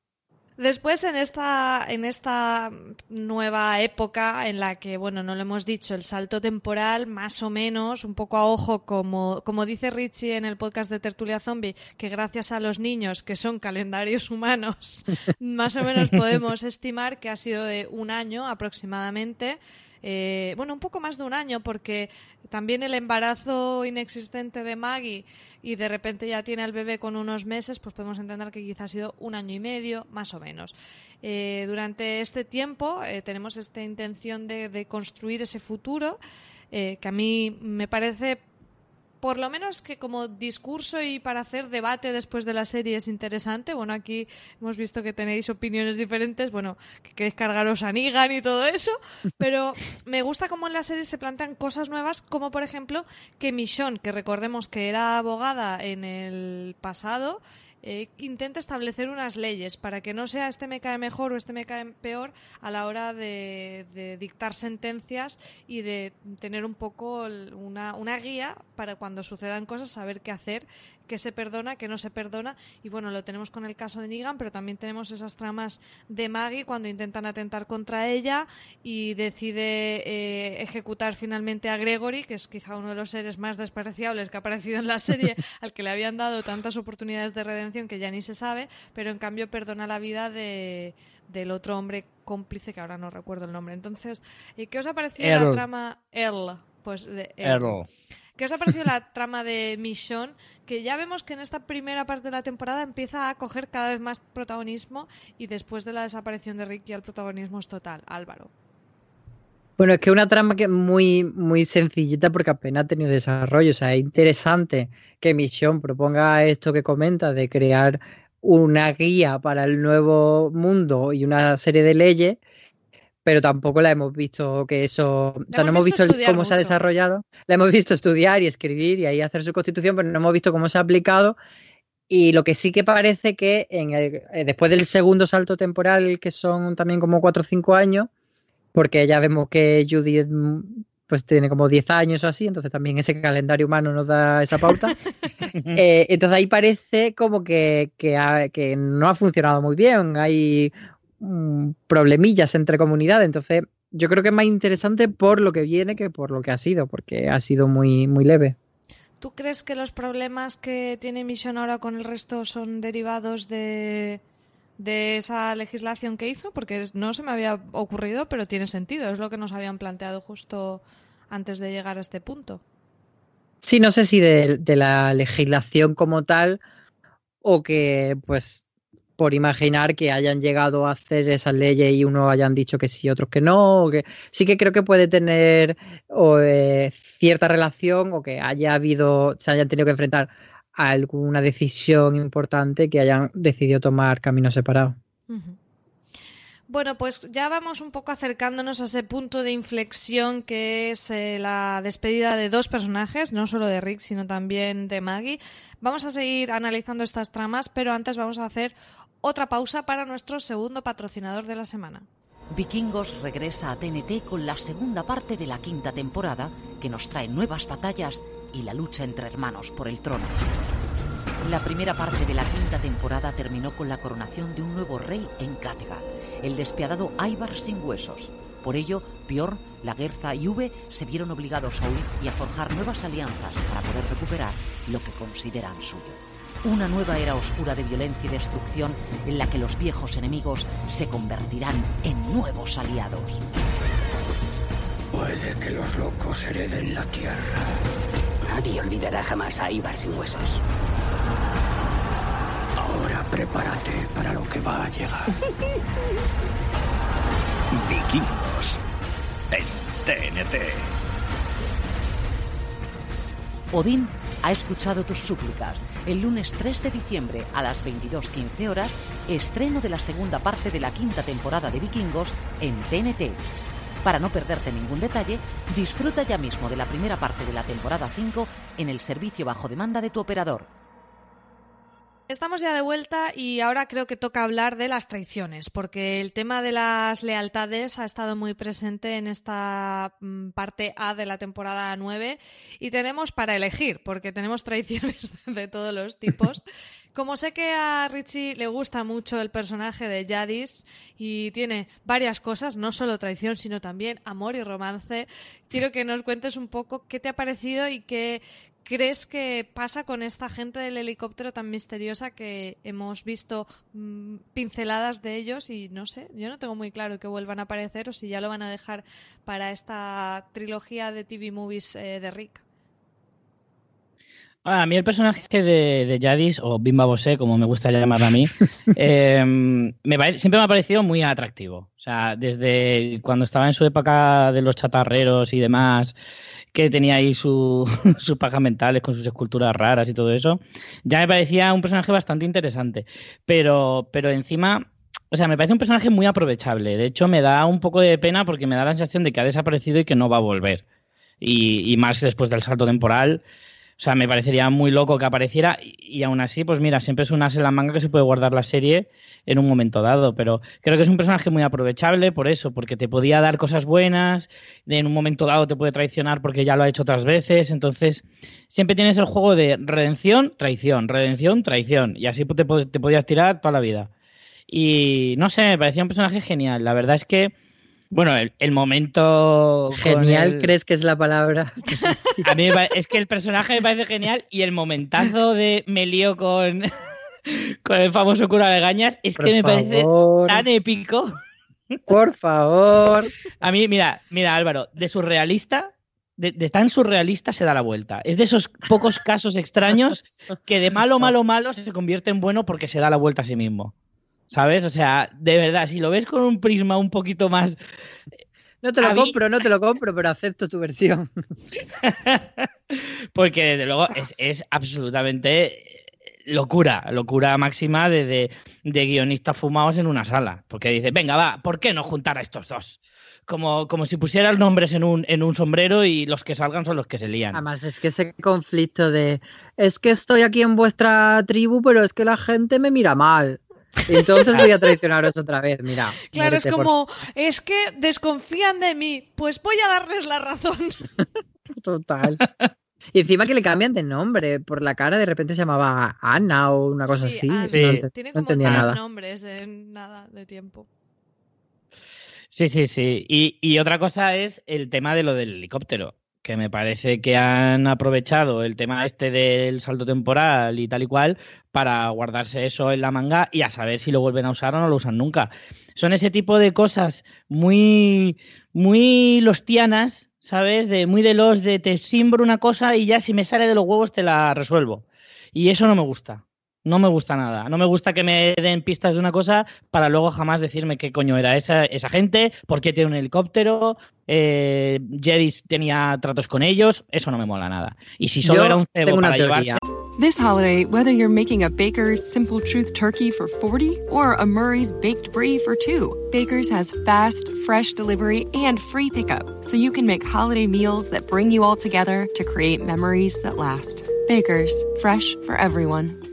Speaker 1: Después en esta, en esta nueva época en la que, bueno, no lo hemos dicho, el salto temporal, más o menos, un poco a ojo, como, como dice Richie en el podcast de Tertulia Zombie, que gracias a los niños, que son calendarios humanos, más o menos podemos estimar que ha sido de un año aproximadamente. Eh, bueno, un poco más de un año, porque también el embarazo inexistente de Maggie y de repente ya tiene al bebé con unos meses, pues podemos entender que quizá ha sido un año y medio, más o menos. Eh, durante este tiempo eh, tenemos esta intención de, de, construir ese futuro, que a mí me parece por lo menos que como discurso y para hacer debate después de la serie es interesante. Bueno, aquí hemos visto que tenéis opiniones diferentes, bueno, que queréis cargaros a Negan y todo eso, pero me gusta cómo en la serie se plantean cosas nuevas, como por ejemplo que Michonne, que recordemos que era abogada en el pasado, eh, intenta establecer unas leyes para que no sea este me cae mejor o este me cae peor a la hora de, dictar sentencias y de tener un poco una, una guía para cuando sucedan cosas saber qué hacer qué se perdona, qué no se perdona. Y bueno, lo tenemos con el caso de Negan, pero también tenemos esas tramas de Maggie cuando intentan atentar contra ella y decide eh, ejecutar finalmente a Gregory, que es quizá uno de los seres más despreciables que ha aparecido en la serie, al que le habían dado tantas oportunidades de redención que ya ni se sabe, pero en cambio perdona la vida de, del otro hombre cómplice, que ahora no recuerdo el nombre. Entonces, eh, ¿qué os ha parecido la trama? Earl. Pues de
Speaker 3: Earl.
Speaker 1: ¿Qué os ha parecido la trama de Michonne? Que ya vemos que en esta primera parte de la temporada empieza a coger cada vez más protagonismo y después de la desaparición de Ricky el protagonismo es total. Álvaro.
Speaker 2: Bueno, es que una trama que es muy, muy sencillita porque apenas ha tenido desarrollo. O sea, es interesante que Michonne proponga esto que comenta de crear una guía para el nuevo mundo y una serie de leyes pero tampoco la hemos visto que eso, o sea, no hemos visto cómo se ha desarrollado, la hemos visto estudiar y escribir y ahí hacer su constitución, pero no hemos visto cómo se ha aplicado. Y lo que sí que parece que en eh, después del segundo salto temporal, que son también como cuatro o cinco años, porque ya vemos que Judy pues tiene como 10 años o así, entonces también ese calendario humano nos da esa pauta. Eh, entonces ahí parece como que, que, que, no ha funcionado muy bien. Hay Mm, problemillas entre comunidades. Entonces, yo creo que es más interesante por lo que viene que por lo que ha sido, porque ha sido muy, muy leve.
Speaker 1: ¿Tú crees que los problemas que tiene Mission ahora con el resto son derivados de, de esa legislación que hizo? Porque no se me había ocurrido, pero tiene sentido. Es lo que nos habían planteado justo antes de llegar a este punto.
Speaker 2: Sí, no sé si de, de la legislación como tal o que pues por imaginar que hayan llegado a hacer esas leyes y unos hayan dicho que sí, otros que no. que... Sí que creo que puede tener eh, cierta relación o que haya habido, se hayan tenido que enfrentar a alguna decisión importante que hayan decidido tomar caminos separados.
Speaker 1: Bueno, pues ya vamos un poco acercándonos a ese punto de inflexión que es eh, la despedida de dos personajes, no solo de Rick, sino también de Maggie. Vamos a seguir analizando estas tramas, pero antes vamos a hacer otra pausa para nuestro segundo patrocinador de la semana.
Speaker 9: Vikingos regresa a TNT con la segunda parte de la quinta temporada, que nos trae nuevas batallas y la lucha entre hermanos por el trono. La primera parte de la quinta temporada terminó con la coronación de un nuevo rey en Kattegat, el despiadado Ivar sin huesos. Por ello, Bjorn, Lagerza y Uve se vieron obligados a huir y a forjar nuevas alianzas para poder recuperar lo que consideran suyo. Una nueva era oscura de violencia y destrucción en la que los viejos enemigos se convertirán en nuevos aliados.
Speaker 10: Puede que los locos hereden la tierra.
Speaker 11: Nadie olvidará jamás a Ivar sin huesos.
Speaker 10: Ahora prepárate para lo que va a llegar.
Speaker 12: Vikingos en TNT.
Speaker 9: Odín ha escuchado tus súplicas. El lunes 3 de diciembre a las 22.15 horas, estreno de la segunda parte de la quinta temporada de Vikingos en TNT. Para no perderte ningún detalle, disfruta ya mismo de la primera parte de la temporada 5 en el servicio bajo demanda de tu operador.
Speaker 1: Estamos ya de vuelta y ahora creo que toca hablar de las traiciones, porque el tema de las lealtades ha estado muy presente en esta mm, parte A de la temporada 9 y tenemos para elegir, porque tenemos traiciones de todos los tipos. Como sé que a Richie le gusta mucho el personaje de Jadis y tiene varias cosas, no solo traición, sino también amor y romance, quiero que nos cuentes un poco qué te ha parecido y qué, crees que pasa con esta gente del helicóptero tan misteriosa que hemos visto mm, pinceladas de ellos y no sé, yo no tengo muy claro que vuelvan a aparecer o si ya lo van a dejar para esta trilogía de TV movies eh, de Rick?
Speaker 3: A mí el personaje de, de Jadis, o Bimba Bosé, como me gusta llamar a mí, em, siempre me ha parecido muy atractivo. O sea, desde cuando estaba en su época de los chatarreros y demás, que tenía ahí sus pajas mentales con sus esculturas raras y todo eso, ya me parecía un personaje bastante interesante. Pero, pero encima, o sea, me parece un personaje muy aprovechable. De hecho, me da un poco de pena porque me da la sensación de que ha desaparecido y que no va a volver. y más después del salto temporal o sea, me parecería muy loco que apareciera y, aún así, pues mira, siempre es una as en la manga que se puede guardar la serie en un momento dado, pero creo que es un personaje muy aprovechable por eso, porque te podía dar cosas buenas, en un momento dado te puede traicionar porque ya lo ha hecho otras veces, entonces siempre tienes el juego de redención, traición, redención, traición, y así te, te podías tirar toda la vida. Y no sé, me parecía un personaje genial, la verdad es que bueno, el, momento.
Speaker 2: Genial, ¿crees que es la palabra?
Speaker 3: A mí es que el personaje me parece genial y el momentazo de me lío con, con el famoso cura de gañas es que me parece tan épico.
Speaker 2: Por favor.
Speaker 3: A mí, mira, mira, Álvaro, de surrealista, de, de, tan surrealista se da la vuelta. Es de esos pocos casos extraños que de malo, malo, malo se convierte en bueno porque se da la vuelta a sí mismo. ¿Sabes? O sea, de verdad, si lo ves con un prisma un poquito más.
Speaker 2: No te lo compro, no te lo compro, pero acepto tu versión.
Speaker 3: Porque desde luego es, absolutamente locura, locura máxima de, de, guionistas fumados en una sala. Porque dice, venga, va, ¿por qué no juntar a estos dos? Como, como si pusieras nombres en un, en un sombrero y los que salgan son los que se lían.
Speaker 2: Además, es que ese conflicto de es que estoy aquí en vuestra tribu, pero es que la gente me mira mal. Entonces voy a traicionaros otra vez, mira.
Speaker 1: Claro, es como, es que desconfían de mí, pues voy a darles la razón.
Speaker 2: Total. Y encima que le cambian de nombre, por la cara de repente se llamaba Ana o una cosa así.
Speaker 1: Sí. Tiene como tres nombres en nada de tiempo.
Speaker 3: Sí, sí, sí. Y, y, otra cosa es el tema de lo del helicóptero que me parece que han aprovechado el tema este del salto temporal y tal y cual para guardarse eso en la manga y a saber si lo vuelven a usar o no lo usan nunca. Son ese tipo de cosas muy, muy lostianas, ¿sabes? De muy de los de te simbro una cosa y ya si me sale de los huevos te la resuelvo. Y eso no me gusta. No me gusta nada. No me gusta que me den pistas de una cosa para luego jamás decirme qué coño era esa, esa gente, por qué tiene un helicóptero, eh, Jedis tenía tratos con ellos. Eso no me mola nada. Y si solo
Speaker 2: Yo
Speaker 3: era un cebo para
Speaker 2: teoría.
Speaker 3: llevarse.
Speaker 4: This holiday, whether you're making a Baker's Simple Truth turkey for 40 or a Murray's Baked Brie for 2, Baker's has fast, fresh delivery and free pickup, so you can make holiday meals that bring you all together to create memories that last. Baker's, fresh for everyone.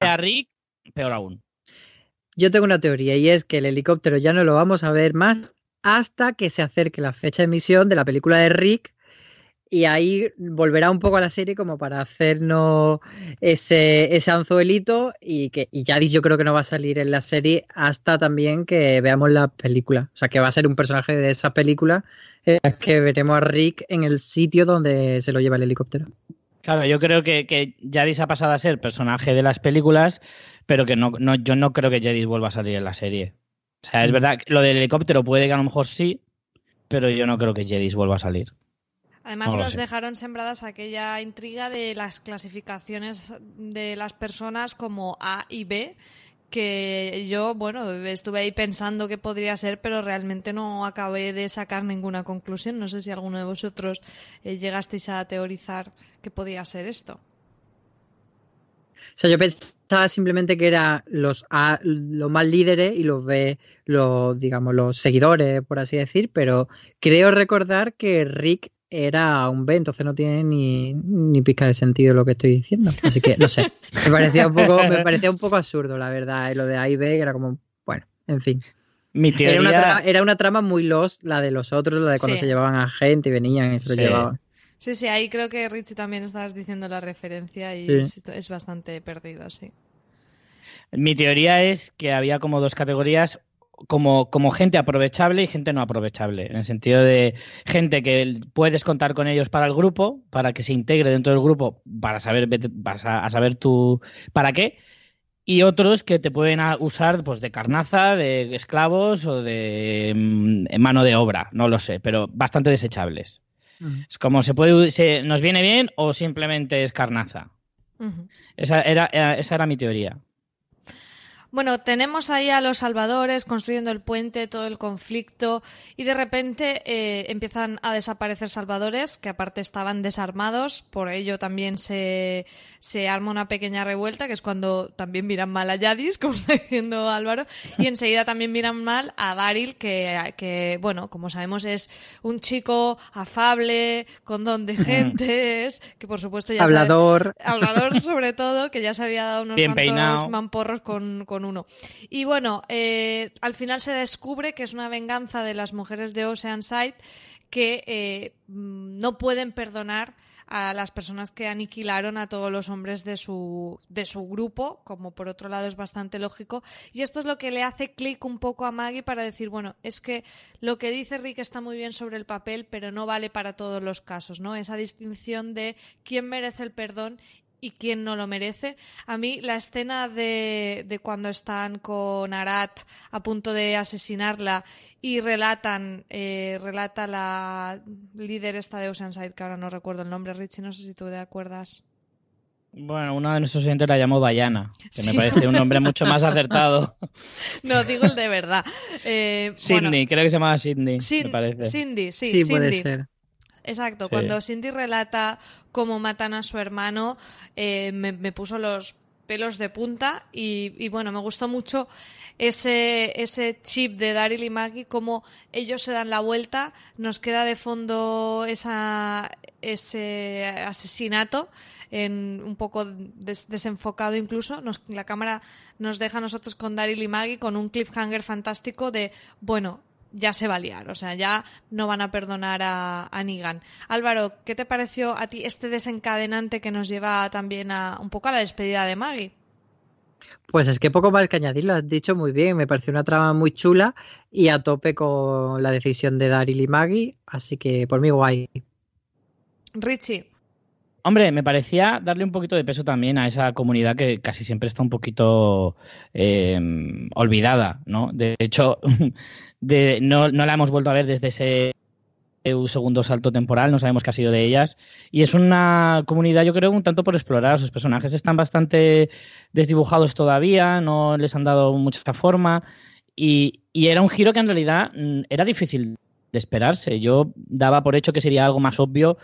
Speaker 3: A Rick, peor aún.
Speaker 2: Yo tengo una teoría y es que el helicóptero ya no lo vamos a ver más hasta que se acerque la fecha de emisión de la película de Rick y ahí volverá un poco a la serie como para hacernos ese, ese anzuelito y que y Jadis yo creo que no va a salir en la serie hasta también que veamos la película. O sea, que va a ser un personaje de esa película eh, que veremos a Rick en el sitio donde se lo lleva el helicóptero.
Speaker 3: Claro, yo creo que, que Jadis ha pasado a ser personaje de las películas, pero que no, no, yo no creo que Jadis vuelva a salir en la serie. O sea, es verdad, que lo del helicóptero puede que a lo mejor sí, pero yo no creo que Jadis vuelva a salir.
Speaker 1: Además
Speaker 3: No
Speaker 1: nos
Speaker 3: sé.
Speaker 1: dejaron sembradas aquella intriga de las clasificaciones de las personas como A y B, que yo, bueno, estuve ahí pensando que podría ser, pero realmente no acabé de sacar ninguna conclusión. No sé si alguno de vosotros eh, llegasteis a teorizar que podía ser esto.
Speaker 2: O sea, yo pensaba simplemente que era los A, los más líderes y los B, los, digamos, los seguidores, por así decir, pero creo recordar que Rick era un B, entonces no tiene ni, ni pizca de sentido lo que estoy diciendo. Así que, no sé, me parecía un poco, me parecía un poco absurdo, la verdad, eh, lo de A y B, que era como, bueno, en fin.
Speaker 3: Mi
Speaker 2: Era una,
Speaker 3: teoría-
Speaker 2: trama, era una trama muy lost, la de los otros, la de cuando
Speaker 1: Sí.
Speaker 2: se llevaban a gente y venían y se los
Speaker 3: Sí.
Speaker 2: llevaban.
Speaker 1: Sí, sí, ahí creo que Richie también estabas diciendo la referencia y
Speaker 2: Sí.
Speaker 1: es, es bastante perdido, sí.
Speaker 3: Mi teoría es que había como dos categorías, como, como gente aprovechable y gente no aprovechable, en el sentido de gente que puedes contar con ellos para el grupo, para que se integre dentro del grupo, para saber, vete- vas a, a saber tú para qué, y otros que te pueden usar pues, de carnaza, de esclavos o de mm, mano de obra, no lo sé, pero bastante desechables. Es como se puede, se, nos viene bien o simplemente es carnaza. Esa era, era- esa era mi teoría.
Speaker 1: Bueno, tenemos ahí a los salvadores construyendo el puente, todo el conflicto, y de repente eh, empiezan a desaparecer salvadores, que aparte estaban desarmados, por ello también se, se arma una pequeña revuelta, que es cuando también miran mal a Yadis, como está diciendo Álvaro, y enseguida también miran mal a Daryl, que, que, bueno, como sabemos es un chico afable, con don de gentes, que por supuesto ya sabe-
Speaker 2: Hablador.
Speaker 1: hablador sobre todo, que ya se había dado unos
Speaker 3: Bien
Speaker 1: cuantos
Speaker 3: peinado.
Speaker 1: mamporros con, uno. Y bueno, eh, al final se descubre que es una venganza de las mujeres de Oceanside que eh, mm, no pueden perdonar a las personas que aniquilaron a todos los hombres de su, de su grupo, como por otro lado es bastante lógico. Y esto es lo que le hace clic un poco a Maggie para decir, bueno, es que lo que dice Rick está muy bien sobre el papel, pero no vale para todos los casos, ¿no? Esa distinción de quién merece el perdón y quién no lo merece. A mí la escena de, de cuando están con Arat a punto de asesinarla y relatan, eh, relata la líder esta de Oceanside, que ahora no recuerdo el nombre, Richie, no sé si tú te acuerdas.
Speaker 3: Bueno, uno de nuestros oyentes la llamó Bayana, que me parece un nombre mucho más acertado.
Speaker 1: No, digo el de verdad. Eh, bueno,
Speaker 3: Sidney, creo que se llamaba Sidney,
Speaker 1: Sin-
Speaker 3: me parece.
Speaker 1: Cindy, sí,
Speaker 2: Sí, puede
Speaker 1: Cindy.
Speaker 2: ser.
Speaker 1: Exacto,
Speaker 3: Sí.
Speaker 1: cuando Cindy relata cómo matan a su hermano, eh, me, me puso los pelos de punta y, bueno, me gustó mucho ese, ese chip de Daryl y Maggie, como ellos se dan la vuelta, nos queda de fondo esa, ese asesinato en un poco desenfocado incluso. la cámara nos deja a nosotros con Daryl y Maggie con un cliffhanger fantástico de, bueno, ya se va a liar, o sea, ya no van a perdonar a, a Negan. Álvaro, ¿qué te pareció a ti este desencadenante que nos lleva también a un poco a la despedida de Maggie?
Speaker 2: Pues es que poco más que añadir, lo has dicho muy bien, me pareció una trama muy chula y a tope con la decisión de Daryl y Maggie, así que por mí guay.
Speaker 1: Richie.
Speaker 3: Hombre, me parecía darle un poquito de peso también a esa comunidad que casi siempre está un poquito eh, olvidada, ¿no? De hecho, no la hemos vuelto a ver desde ese segundo salto temporal, no sabemos qué ha sido de ellas. Y es una comunidad, yo creo, un tanto por explorar. Sus personajes están bastante desdibujados todavía, no les han dado mucha forma. Y, y, era un giro que en realidad mm, era difícil de esperarse. Yo daba por hecho que sería algo más obvio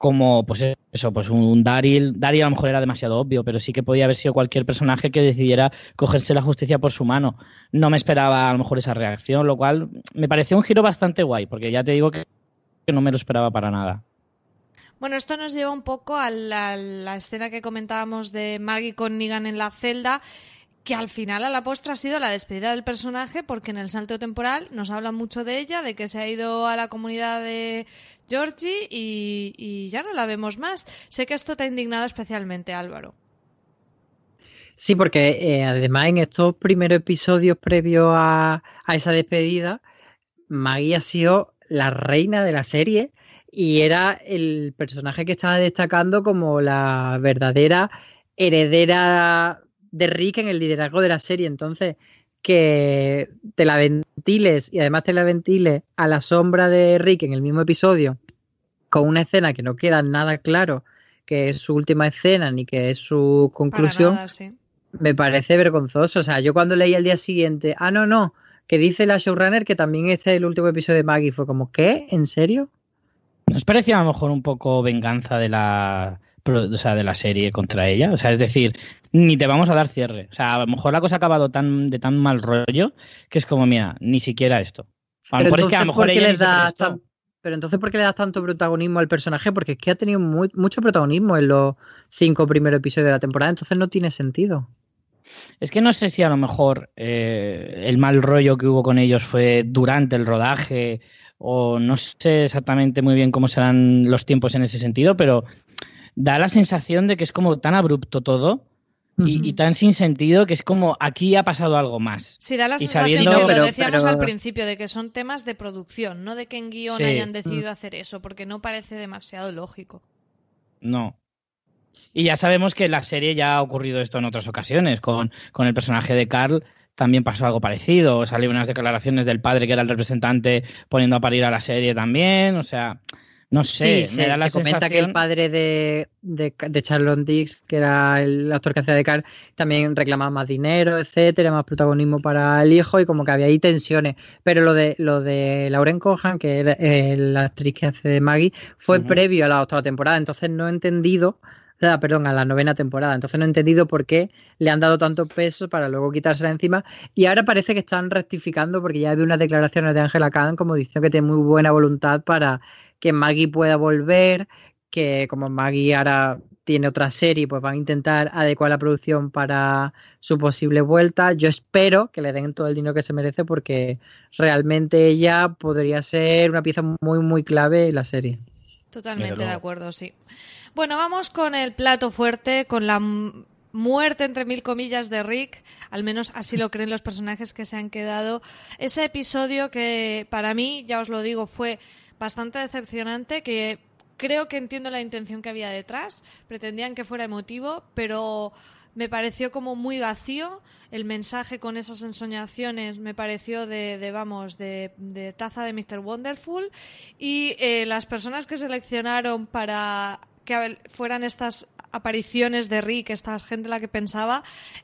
Speaker 3: como pues eso, pues un Daryl, Daryl a lo mejor era demasiado obvio, pero sí que podía haber sido cualquier personaje que decidiera cogerse la justicia por su mano. No me esperaba a lo mejor esa reacción, lo cual me pareció un giro bastante guay, porque ya te digo que, no me lo esperaba para nada.
Speaker 1: Bueno, esto nos lleva un poco a la, escena que comentábamos de Maggie con Negan en la celda que al final a la postre ha sido la despedida del personaje porque en el salto temporal nos hablan mucho de ella, de que se ha ido a la comunidad de Georgie y, ya no la vemos más. Sé que esto te ha indignado especialmente, Álvaro.
Speaker 2: Sí, porque eh, además en estos primeros episodios previos a, a esa despedida, Maggie ha sido la reina de la serie y era el personaje que estaba destacando como la verdadera heredera de Rick en el liderazgo de la serie. Entonces, que te la ventiles y además te la ventiles a la sombra de Rick en el mismo episodio, con una escena que no queda nada claro que es su última escena ni que es su conclusión, me parece vergonzoso. O sea, yo cuando leí el día siguiente, ah, no, no, que dice la showrunner que también este es el último episodio de Maggie, fue como, ¿qué? ¿En serio?
Speaker 3: Nos parecía a lo mejor un poco venganza de la o sea, de la serie contra ella. O sea, es decir, ni te vamos a dar cierre. O sea, a lo mejor la cosa ha acabado tan, de tan mal rollo que es como, mía, ni siquiera esto. A lo mejor es que a lo mejor ella
Speaker 2: Pero entonces, ¿por qué le das tanto protagonismo al personaje? Porque es que ha tenido mucho protagonismo en los cinco primeros episodios de la temporada, entonces no tiene sentido.
Speaker 3: Es que no sé si a lo mejor eh, el mal rollo que hubo con ellos fue durante el rodaje o no sé exactamente muy bien cómo serán los tiempos en ese sentido, pero da la sensación de que es como tan abrupto todo y, tan sin sentido que es como aquí ha pasado algo más.
Speaker 1: Sí, da la sensación, lo decíamos al principio, de que son temas de producción, no de que en guion hayan decidido mm. hacer eso, porque no parece demasiado lógico.
Speaker 3: No. Y ya sabemos que en la serie ya ha ocurrido esto en otras ocasiones, con, con el personaje de Carl también pasó algo parecido, salieron unas declaraciones del padre que era el representante poniendo a parir a la serie también, o sea, no sé,
Speaker 2: me da la se comenta que el padre de, de, Charlotte Dix, que era el actor que hacía de Carl, también reclamaba más dinero, etcétera, más protagonismo para el hijo y como que había ahí tensiones. Pero lo de lo de Lauren Cohan, que era eh, la actriz que hace de Maggie, fue previo a la octava temporada, entonces no he entendido perdón, a la novena temporada. Entonces no he entendido por qué le han dado tanto peso para luego quitársela encima. Y ahora parece que están rectificando porque ya vi unas declaraciones de Angela Khan como diciendo que tiene muy buena voluntad para que Maggie pueda volver, que como Maggie ahora tiene otra serie, pues van a intentar adecuar la producción para su posible vuelta. Yo espero que le den todo el dinero que se merece porque realmente ella podría ser una pieza muy, muy clave en la serie.
Speaker 1: Totalmente de acuerdo, sí. Bueno, vamos con el plato fuerte, con la muerte entre mil comillas de Rick, al menos así lo creen los personajes que se han quedado. Ese episodio que para mí, ya os lo digo, fue bastante decepcionante, que creo que entiendo la intención que había detrás, pretendían que fuera emotivo, pero me pareció como muy vacío el mensaje con esas ensoñaciones me pareció de, vamos de, taza de Mr. Wonderful y eh, las personas que seleccionaron para que fueran estas apariciones de Rick, esta gente la que pensaba,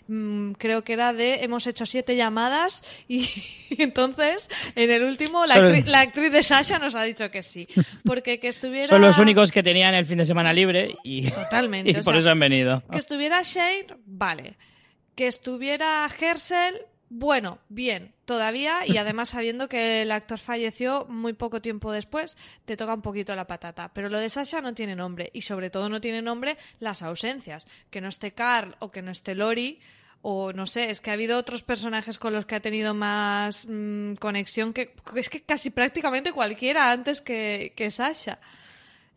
Speaker 1: mm, creo que era de hemos hecho siete llamadas y, entonces en el último la, actriz, de Sasha nos ha dicho que sí. Porque que estuviera...
Speaker 3: Son los únicos que tenían el fin de semana libre y,
Speaker 1: Totalmente,
Speaker 3: y por eso han venido.
Speaker 1: Que estuviera Shane, vale. Que estuviera Hersel, bueno, bien, todavía, y además sabiendo que el actor falleció muy poco tiempo después, te toca un poquito la patata. Pero lo de Sasha no tiene nombre, y sobre todo no tiene nombre las ausencias. Que no esté Carl o que no esté Lori, o no sé, es que ha habido otros personajes con los que ha tenido más mm, conexión que es que casi prácticamente cualquiera antes que, que Sasha.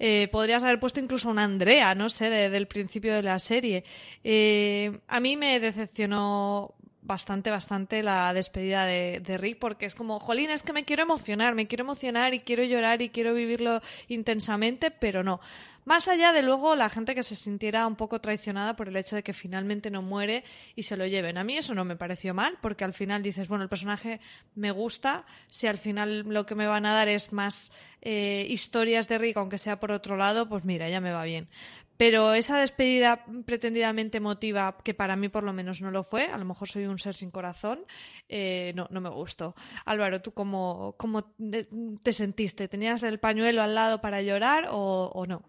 Speaker 1: Eh, podrías haber puesto incluso una Andrea, no sé, desde el principio de la serie. Eh, a mí me decepcionó bastante, bastante la despedida de, Rick porque es como, jolín, es que me quiero emocionar, me quiero emocionar y quiero llorar y quiero vivirlo intensamente, pero no. Más allá de luego la gente que se sintiera un poco traicionada por el hecho de que finalmente no muere y se lo lleven. A mí eso no me pareció mal porque al final dices, bueno, el personaje me gusta, si al final lo que me van a dar es más eh, historias de Rick, aunque sea por otro lado, pues mira, ya me va bien. Pero esa despedida pretendidamente emotiva, que para mí por lo menos no lo fue, a lo mejor soy un ser sin corazón, eh, no, no me gustó. Álvaro, ¿tú cómo, cómo te sentiste? ¿Tenías el pañuelo al lado para llorar o, o no?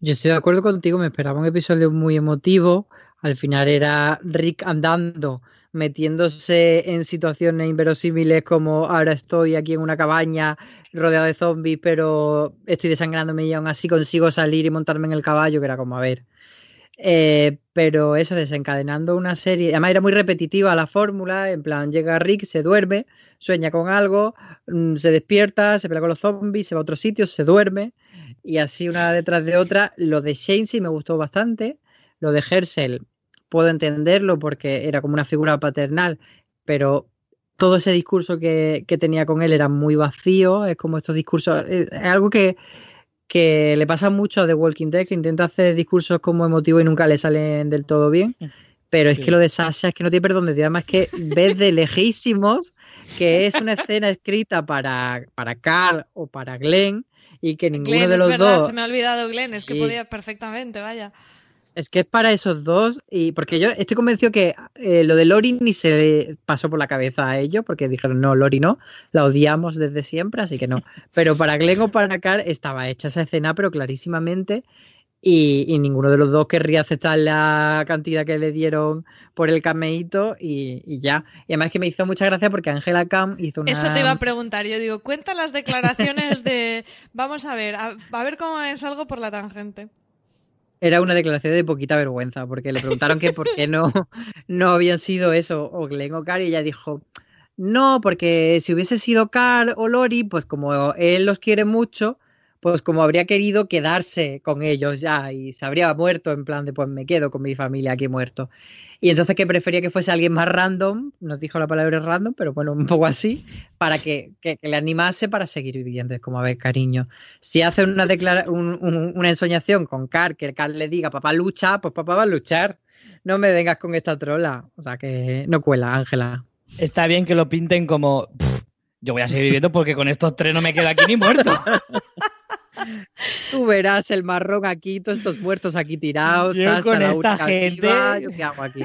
Speaker 2: Yo estoy de acuerdo contigo, me esperaba un episodio muy emotivo. Al final era Rick andando, metiéndose en situaciones inverosímiles como ahora estoy aquí en una cabaña rodeado de zombies, pero estoy desangrándome y aún así consigo salir y montarme en el caballo, que era como a ver. Eh, pero eso, desencadenando una serie, además era muy repetitiva la fórmula, en plan llega Rick, se duerme, sueña con algo, mm, se despierta, se pelea con los zombies, se va a otro sitio, se duerme, y así una detrás de otra. Lo de Shane sí me gustó bastante, lo de Hersel puedo entenderlo porque era como una figura paternal, pero todo ese discurso que, tenía con él era muy vacío, es como estos discursos, eh, es algo que, que le pasa mucho a The Walking Dead, que intenta hacer discursos como emotivos y nunca le salen del todo bien. Pero es que lo de Sasha es que no tiene perdón de Dios, además que ves de lejísimos que es una escena escrita para, para Carl o para Glenn y que ninguno de los
Speaker 1: es verdad,
Speaker 2: dos.
Speaker 1: Se me ha olvidado Glenn, es que podía perfectamente, vaya.
Speaker 2: Es que es para esos dos, y porque yo estoy convencido que eh, lo de Lori ni se pasó por la cabeza a ellos, porque dijeron, no, Lori no, la odiamos desde siempre, así que no. Pero para Glenn o para Carl estaba hecha esa escena, pero clarísimamente, y, ninguno de los dos querría aceptar la cantidad que le dieron por el cameíto y, ya. Y además que me hizo mucha gracia porque Angela Cam hizo una...
Speaker 1: Eso te iba a preguntar, yo digo, cuenta las declaraciones de... Vamos a ver, a, a ver cómo es algo por la tangente
Speaker 2: era una declaración de poquita vergüenza, porque le preguntaron que por qué no, no habían sido eso, o Glenn o Car, y ella dijo, no, porque si hubiese sido Car o Lori, pues como él los quiere mucho, pues como habría querido quedarse con ellos ya y se habría muerto en plan de pues me quedo con mi familia aquí muerto. Y entonces que prefería que fuese alguien más random, nos dijo la palabra random, pero bueno, un poco así, para que, le animase para seguir viviendo. Es como, a ver, cariño, si hace una, declara una ensoñación con Car, que Car le diga, papá lucha, pues papá va a luchar. No me vengas con esta trola. O sea que no cuela, Ángela.
Speaker 3: Está bien que lo pinten como, yo voy a seguir viviendo porque con estos tres no me queda aquí ni muerto.
Speaker 2: Tú verás el marrón aquí, todos estos muertos aquí tirados.
Speaker 3: Yo con esta gente.
Speaker 2: qué hago aquí?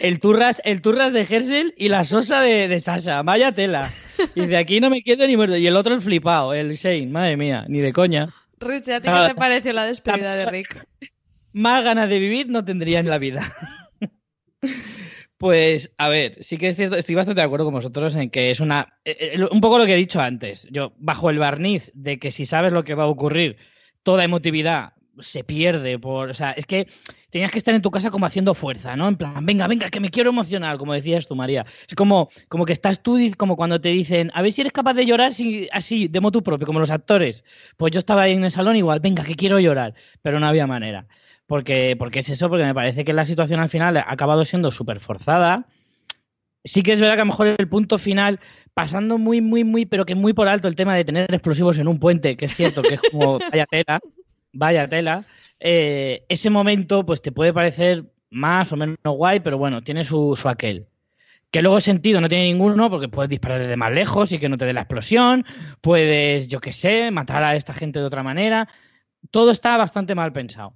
Speaker 3: El turras, el turras de Hersel y la sosa de, Sasha. Vaya tela. Y de aquí no me quedo ni muerto. Y el otro el flipado, el Shane. Madre mía, ni de coña.
Speaker 1: Rich, ¿a ti qué te pareció la despedida de Rick?
Speaker 3: Más ganas de vivir no tendría en la vida. Pues, a ver, sí que estoy bastante de acuerdo con vosotros en que es una. Eh, eh, un poco lo que he dicho antes. Yo, bajo el barniz de que si sabes lo que va a ocurrir, toda emotividad se pierde por. O sea, es que tenías que estar en tu casa como haciendo fuerza, ¿no? En plan, venga, venga, que me quiero emocionar, como decías tú, María. Es como, como que estás tú, como cuando te dicen, a ver si eres capaz de llorar así, de motu propio, como los actores. Pues yo estaba ahí en el salón igual, venga, que quiero llorar, pero no había manera porque, porque es eso, porque me parece que la situación al final ha acabado siendo súper forzada. Sí que es verdad que a lo mejor el punto final, pasando muy, muy, muy, pero que muy por alto el tema de tener explosivos en un puente, que es cierto que es como vaya tela, vaya tela, eh, ese momento pues te puede parecer más o menos guay, pero bueno, tiene su, su aquel. Que luego sentido no tiene ninguno porque puedes disparar desde más lejos y que no te dé la explosión, puedes, yo qué sé, matar a esta gente de otra manera. Todo está bastante mal pensado.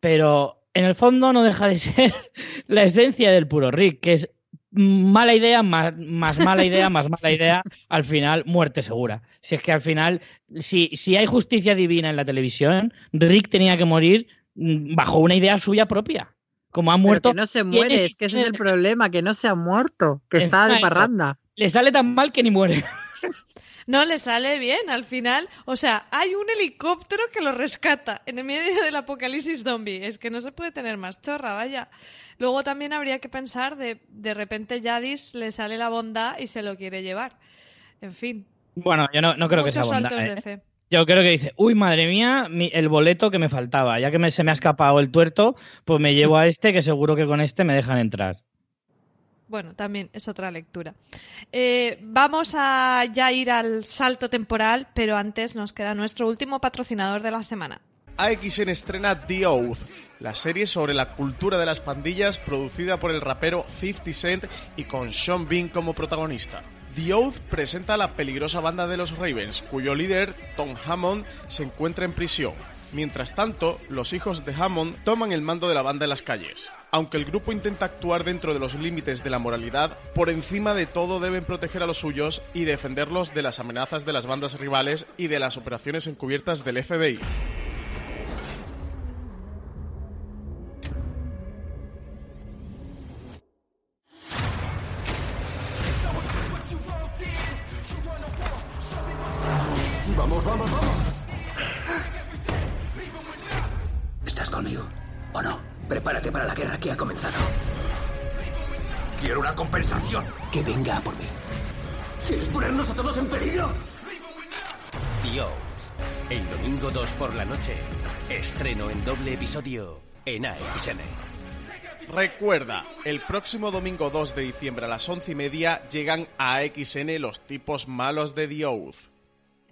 Speaker 3: Pero en el fondo no deja de ser la esencia del puro Rick, que es mala idea, más, más mala idea, más mala idea, al final muerte segura. Si es que al final, si, si hay justicia divina en la televisión, Rick tenía que morir mm, bajo una idea suya propia. Como ha muerto.
Speaker 2: que no se muere, es que ese es el problema, que no se ha muerto, que está de parranda.
Speaker 3: Le sale tan mal que ni muere.
Speaker 1: No le sale bien al final. O sea, hay un helicóptero que lo rescata en el medio del apocalipsis zombie. Es que no se puede tener más chorra, vaya. Luego también habría que pensar de de repente Yadis le sale la bondad y se lo quiere llevar. En fin.
Speaker 3: Bueno, yo no, creo que sea bondad. ¿eh? Yo creo que dice, uy, madre mía, el boleto que me faltaba. Ya que se me ha escapado el tuerto, pues me llevo a este, que seguro que con este me dejan entrar.
Speaker 1: Bueno, también es otra lectura. Eh, vamos a ya ir al salto temporal, pero antes nos queda nuestro último patrocinador de la semana.
Speaker 13: AXN estrena The Oath, la serie sobre la cultura de las pandillas producida por el rapero 50 Cent y con Sean Bean como protagonista. The Oath presenta a la peligrosa banda de los Ravens, cuyo líder, Tom Hammond, se encuentra en prisión. Mientras tanto, los hijos de Hammond toman el mando de la banda en las calles. Aunque el grupo intenta actuar dentro de los límites de la moralidad, por encima de todo deben proteger a los suyos y defenderlos de las amenazas de las bandas rivales y de las operaciones encubiertas del FBI.
Speaker 10: Prepárate para la guerra que ha comenzado.
Speaker 12: Quiero una compensación.
Speaker 10: Que venga a por mí. ¿Quieres ponernos a todos en peligro?
Speaker 14: Dios. El domingo 2 por la noche. Estreno en doble episodio en AXN.
Speaker 13: Recuerda, el próximo domingo 2 de diciembre a las once y media llegan a AXN los tipos malos de The Oath.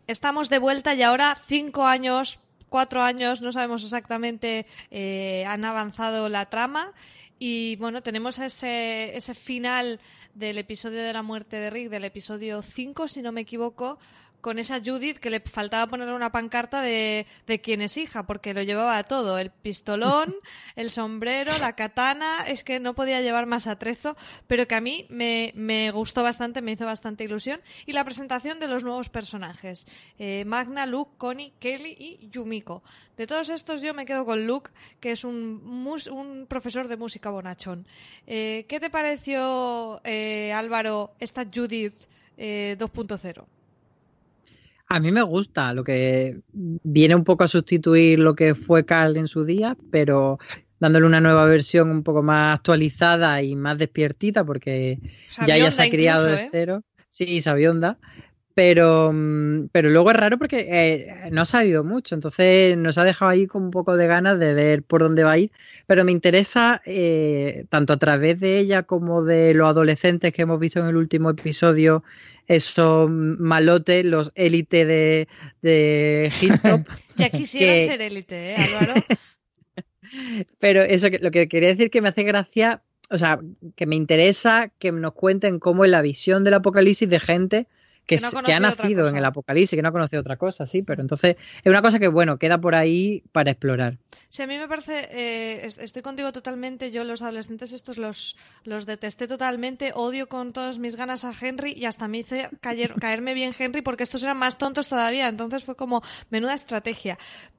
Speaker 1: Estamos de vuelta y ahora cinco años cuatro años, no sabemos exactamente, eh, han avanzado la trama. Y bueno, tenemos ese, ese final del episodio de la muerte de Rick, del episodio 5, si no me equivoco, con esa Judith que le faltaba ponerle una pancarta de, de quién es hija, porque lo llevaba todo, el pistolón, el sombrero, la katana, es que no podía llevar más atrezo, pero que a mí me, me gustó bastante, me hizo bastante ilusión, y la presentación de los nuevos personajes, eh, Magna, Luke, Connie, Kelly y Yumiko. De todos estos yo me quedo con Luke, que es un, un profesor de música bonachón. Eh, ¿Qué te pareció, eh, Álvaro, esta Judith 2.0?
Speaker 2: A mí me gusta, lo que viene un poco a sustituir lo que fue Carl en su día, pero dándole una nueva versión un poco más actualizada y más despiertita, porque ya ya se ha criado de ¿eh? cero. Sí, sabionda. Pero, mm, pero luego es raro porque eh, no ha salido mucho, entonces nos ha dejado ahí con un poco de ganas de ver por dónde va a ir. Pero me interesa, eh, tanto a través de ella como de los adolescentes que hemos visto en el último episodio, esos malotes, los élites de, de Hilltop.
Speaker 1: ya quisieran ser élite, ¿eh, Álvaro?
Speaker 2: Pero eso, lo que quería decir que me hace gracia, o sea, que me interesa que nos cuenten cómo es la visión del apocalipsis de gente que, ha nacido en el apocalipsis, que no conoce otra cosa, sí, pero entonces es una cosa que, bueno, queda por ahí para explorar.
Speaker 1: Sí, a mí me parece, eh, estoy contigo totalmente, yo los adolescentes estos los, los detesté totalmente, odio con todas mis ganas a Henry y hasta me hizo caerme bien Henry porque estos eran más tontos todavía, entonces fue como menuda estrategia.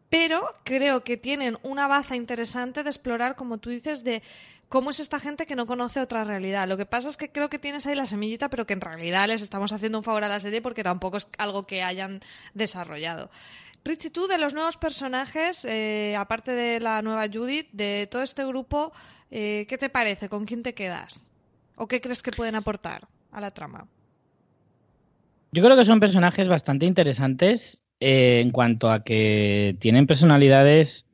Speaker 1: Pero creo que tienen una baza interesante de explorar, como tú dices, de cómo es esta gente que no conoce otra realidad. Lo que pasa es que creo que tienes ahí la semillita, pero que en realidad les estamos haciendo un favor a la serie porque tampoco es algo que hayan desarrollado. Richie, tú de los nuevos personajes, eh, aparte de la nueva Judith, de todo este grupo, eh, ¿qué te parece? ¿Con quién te quedas? ¿O qué crees que pueden aportar a la trama?
Speaker 3: Yo creo que son personajes bastante interesantes eh, en cuanto a que tienen personalidades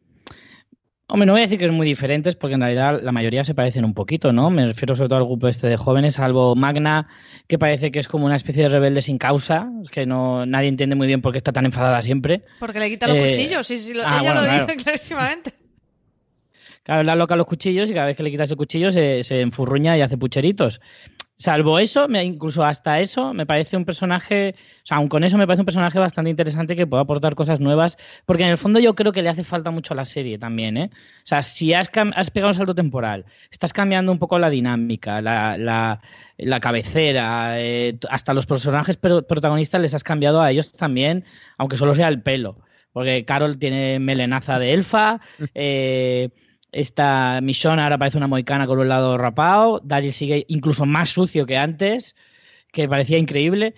Speaker 3: Hombre, no voy a decir que son muy diferentes porque en realidad la mayoría se parecen un poquito, ¿no? Me refiero sobre todo al grupo este de jóvenes, salvo Magna, que parece que es como una especie de rebelde sin causa, es que no nadie entiende muy bien por qué está tan enfadada siempre.
Speaker 1: Porque le quita los eh, cuchillos, sí, sí, ah, ella lo dice clarísimamente.
Speaker 3: Claro, la loca los cuchillos y cada vez que le quitas el cuchillo se, se enfurruña y hace pucheritos. Salvo eso, incluso hasta eso, me parece un personaje, o sea, aun con eso me parece un personaje bastante interesante que puede aportar cosas nuevas, porque en el fondo yo creo que le hace falta mucho a la serie también, ¿eh? O sea, si has, pegado un salto temporal, estás cambiando un poco la dinámica, la, cabecera, eh, hasta los personajes protagonistas les has cambiado a ellos también, aunque solo sea el pelo, porque Carol tiene melenaza de elfa, eh, esta Michonne ahora parece una moicana con un lado rapado. Daryl sigue incluso más sucio que antes, que parecía increíble.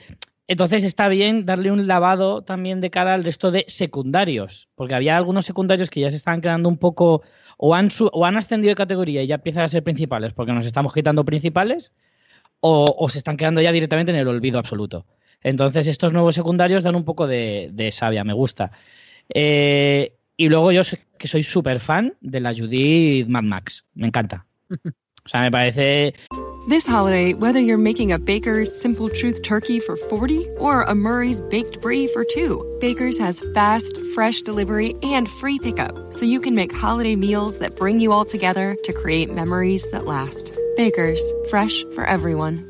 Speaker 3: Entonces está bien darle un lavado también de cara al resto de secundarios, porque había algunos secundarios que ya se estaban quedando un poco o han, o han ascendido de categoría y ya empiezan a ser principales, porque nos estamos quitando principales, o, se están quedando ya directamente en el olvido absoluto. Entonces estos nuevos secundarios dan un poco de, de sabia, me gusta. Eh, y luego yo que soy súper fan de la Judith Mad Max. Me encanta. O sea, me parece...
Speaker 4: This holiday, whether you're making a Baker's Simple Truth turkey for 40 or a Murray's Baked Brie for 2, Baker's has fast, fresh delivery and free pickup, so you can make holiday meals that bring you all together to create memories that last. Baker's, fresh for everyone.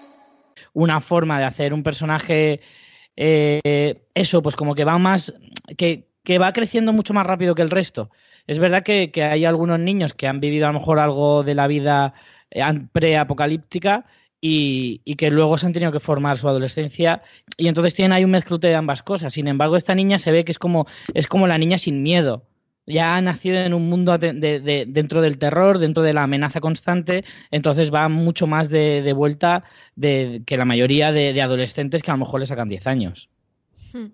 Speaker 3: una forma de hacer un personaje, eh, eso, pues como que va más, que, va creciendo mucho más rápido que el resto. Es verdad que, hay algunos niños que han vivido a lo mejor algo de la vida eh, preapocalíptica y, y, que luego se han tenido que formar su adolescencia y entonces tienen ahí un mezclute de ambas cosas. Sin embargo, esta niña se ve que es como, es como la niña sin miedo ya ha nacido en un mundo dentro del terror, dentro de la amenaza constante, entonces va mucho más de, vuelta de, que la mayoría de, adolescentes que a lo mejor le sacan 10 años.
Speaker 1: Hmm.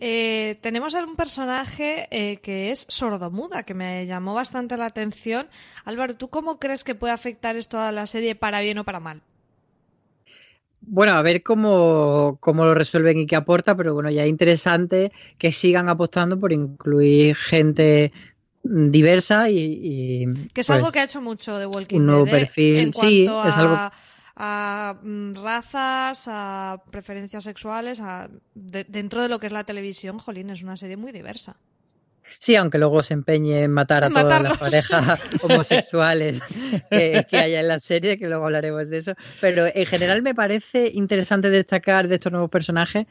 Speaker 1: Eh, tenemos a un personaje eh, que es sordomuda, que me llamó bastante la atención. Álvaro, ¿tú cómo crees que puede afectar esto a la serie para bien o para mal?
Speaker 2: Bueno, a ver cómo, lo resuelven y qué aporta, pero bueno, ya es interesante que sigan apostando por incluir gente diversa y...
Speaker 1: que es algo pues, que ha hecho mucho de Walking
Speaker 2: un nuevo ¿eh? perfil, sí, es algo
Speaker 1: a mm, razas, a preferencias sexuales, a, dentro de lo que es la televisión, Jolín, es una serie muy diversa.
Speaker 2: Sí, aunque luego se empeñe en matar a todas las parejas homosexuales que, haya en la serie, que luego hablaremos de eso. Pero en general me parece interesante destacar de estos nuevos personajes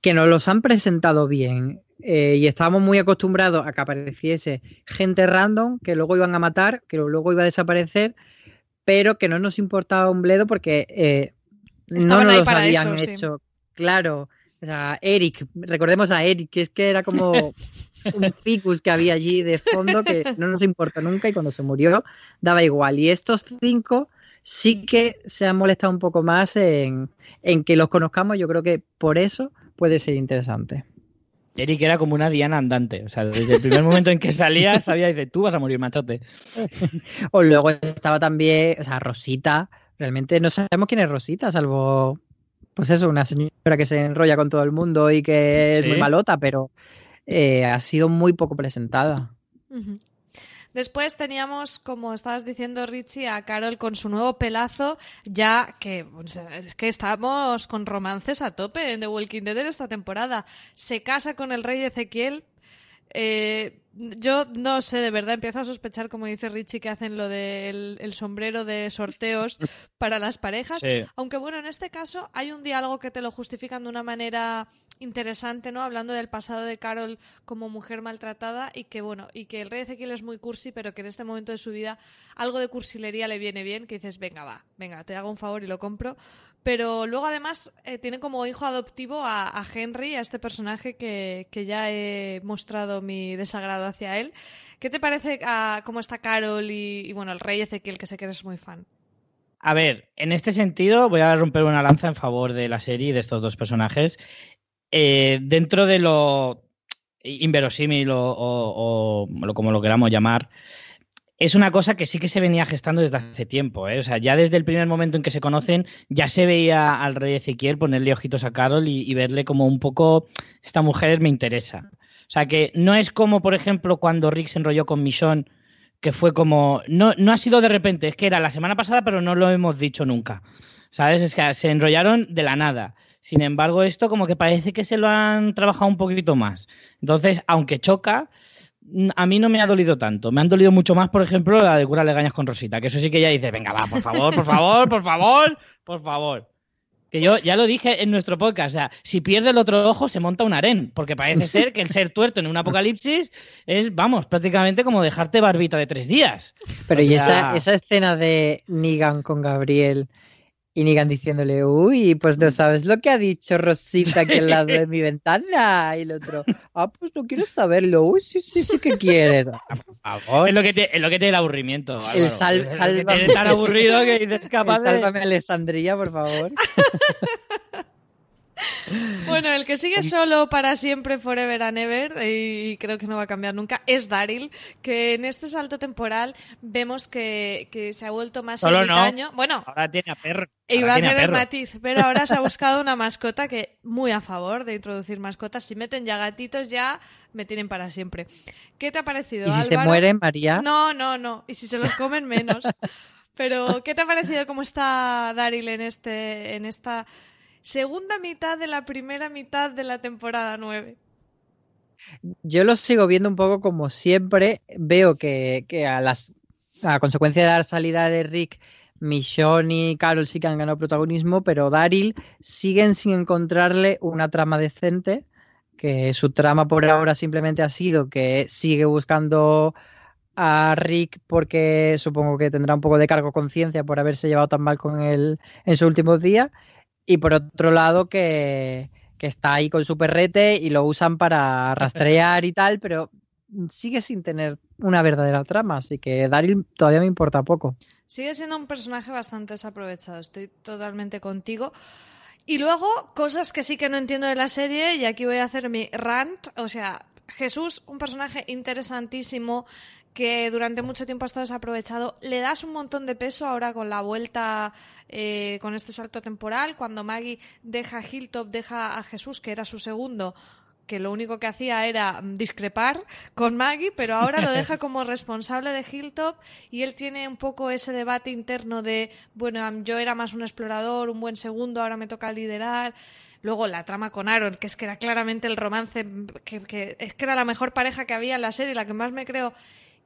Speaker 2: que nos los han presentado bien. Eh, y estábamos muy acostumbrados a que apareciese gente random que luego iban a matar, que luego iba a desaparecer, pero que no nos importaba un bledo porque eh, no nos los habían hecho. Claro, o sea, Eric, recordemos a Eric, que es que era como un ficus que había allí de fondo que no nos importó nunca y cuando se murió daba igual. Y estos cinco sí que se han molestado un poco más en, que los conozcamos. Yo creo que por eso puede ser interesante.
Speaker 3: Eric era como una diana andante. O sea, desde el primer momento en que salía, sabía de tú vas a morir, machote.
Speaker 2: o luego estaba también, o sea, Rosita. Realmente no sabemos quién es Rosita, salvo, pues eso, una señora que se enrolla con todo el mundo y que es muy malota, pero eh, ha sido muy poco presentada.
Speaker 1: Después teníamos, como estabas diciendo Richie, a Carol con su nuevo pelazo, ya que es que estamos con romances a tope en The Walking Dead en esta temporada. Se casa con el rey Ezequiel. Eh, yo no sé, de verdad empiezo a sospechar, como dice Richie, que hacen lo del el sombrero de sorteos para las parejas. Aunque bueno, en este caso hay un diálogo que te lo justifican de una manera interesante, ¿no? Hablando del pasado de Carol como mujer maltratada y que, bueno, y que el rey Ezequiel es muy cursi, pero que en este momento de su vida algo de cursilería le viene bien, que dices, venga, va, venga, te hago un favor y lo compro. Pero luego además eh, tiene como hijo adoptivo a, Henry, a este personaje que, ya he mostrado mi desagrado hacia él. ¿Qué te parece a, cómo está Carol y, y, bueno, el rey Ezequiel, que sé que eres muy fan?
Speaker 3: A ver, en este sentido voy a romper una lanza en favor de la serie y de estos dos personajes. Eh, dentro de lo inverosímil o, como lo queramos llamar, es una cosa que sí que se venía gestando desde hace tiempo. ¿eh? O sea, ya desde el primer momento en que se conocen, ya se veía al rey Ezequiel ponerle ojitos a Carol y, verle como un poco, esta mujer me interesa. O sea, que no es como, por ejemplo, cuando Rick se enrolló con Michonne, que fue como, no, no ha sido de repente, es que era la semana pasada, pero no lo hemos dicho nunca. ¿Sabes? Es que se enrollaron de la nada. Sin embargo, esto como que parece que se lo han trabajado un poquito más. Entonces, aunque choca, a mí no me ha dolido tanto. Me han dolido mucho más, por ejemplo, la de cura legañas con Rosita, que eso sí que ya dice, venga, va, por favor, por favor, por favor, por favor. Que yo ya lo dije en nuestro podcast, o sea, si pierde el otro ojo se monta un harén, porque parece ser que el ser tuerto en un apocalipsis es, vamos, prácticamente como dejarte barbita de tres días.
Speaker 2: Pero y esa, esa escena de Nigan con Gabriel y Nigan diciéndole, uy, pues no sabes lo que ha dicho Rosita aquí al lado de mi ventana. Y el otro, ah, pues no quieres saberlo. Uy, sí, sí, sí que quieres.
Speaker 3: Ah, por favor. Es lo que te, es lo que te da aburrimiento.
Speaker 2: El sal,
Speaker 3: sálvame. tan aburrido que dices capaz
Speaker 2: de... Sálvame Alessandría, por favor.
Speaker 1: Bueno, el que sigue solo para siempre, forever and ever, y creo que no va a cambiar nunca, es Daryl, que en este salto temporal vemos que, se ha vuelto más
Speaker 3: solo
Speaker 1: ermitaño. Bueno,
Speaker 3: ahora tiene a perro.
Speaker 1: Iba a tener matiz, pero ahora se ha buscado una mascota que muy a favor de introducir mascotas. Si meten ya gatitos, ya me tienen para siempre. ¿Qué te ha parecido,
Speaker 2: ¿Y si se mueren, María?
Speaker 1: No, no, no. Y si se los comen, menos. Pero, ¿qué te ha parecido cómo está Daryl en, este, en esta segunda mitad de la primera mitad de la temporada 9.
Speaker 2: Yo lo sigo viendo un poco como siempre. Veo que, a las a consecuencia de la salida de Rick, Michonne y Carol sí que han ganado protagonismo, pero Daryl siguen sin encontrarle una trama decente. Que su trama por ahora simplemente ha sido que sigue buscando a Rick porque supongo que tendrá un poco de cargo conciencia por haberse llevado tan mal con él en sus últimos días y por otro lado que, está ahí con su perrete y lo usan para rastrear y tal, pero sigue sin tener una verdadera trama, así que Daryl todavía me importa poco.
Speaker 1: Sigue siendo un personaje bastante desaprovechado, estoy totalmente contigo. Y luego, cosas que sí que no entiendo de la serie, y aquí voy a hacer mi rant, o sea, Jesús, un personaje interesantísimo que durante mucho tiempo ha estado desaprovechado. Le das un montón de peso ahora con la vuelta, eh, con este salto temporal, cuando Maggie deja a Hilltop, deja a Jesús, que era su segundo, que lo único que hacía era discrepar con Maggie, pero ahora lo deja como responsable de Hilltop y él tiene un poco ese debate interno de, bueno, yo era más un explorador, un buen segundo, ahora me toca liderar. Luego la trama con Aaron, que es que era claramente el romance, que, que es que era la mejor pareja que había en la serie, la que más me creo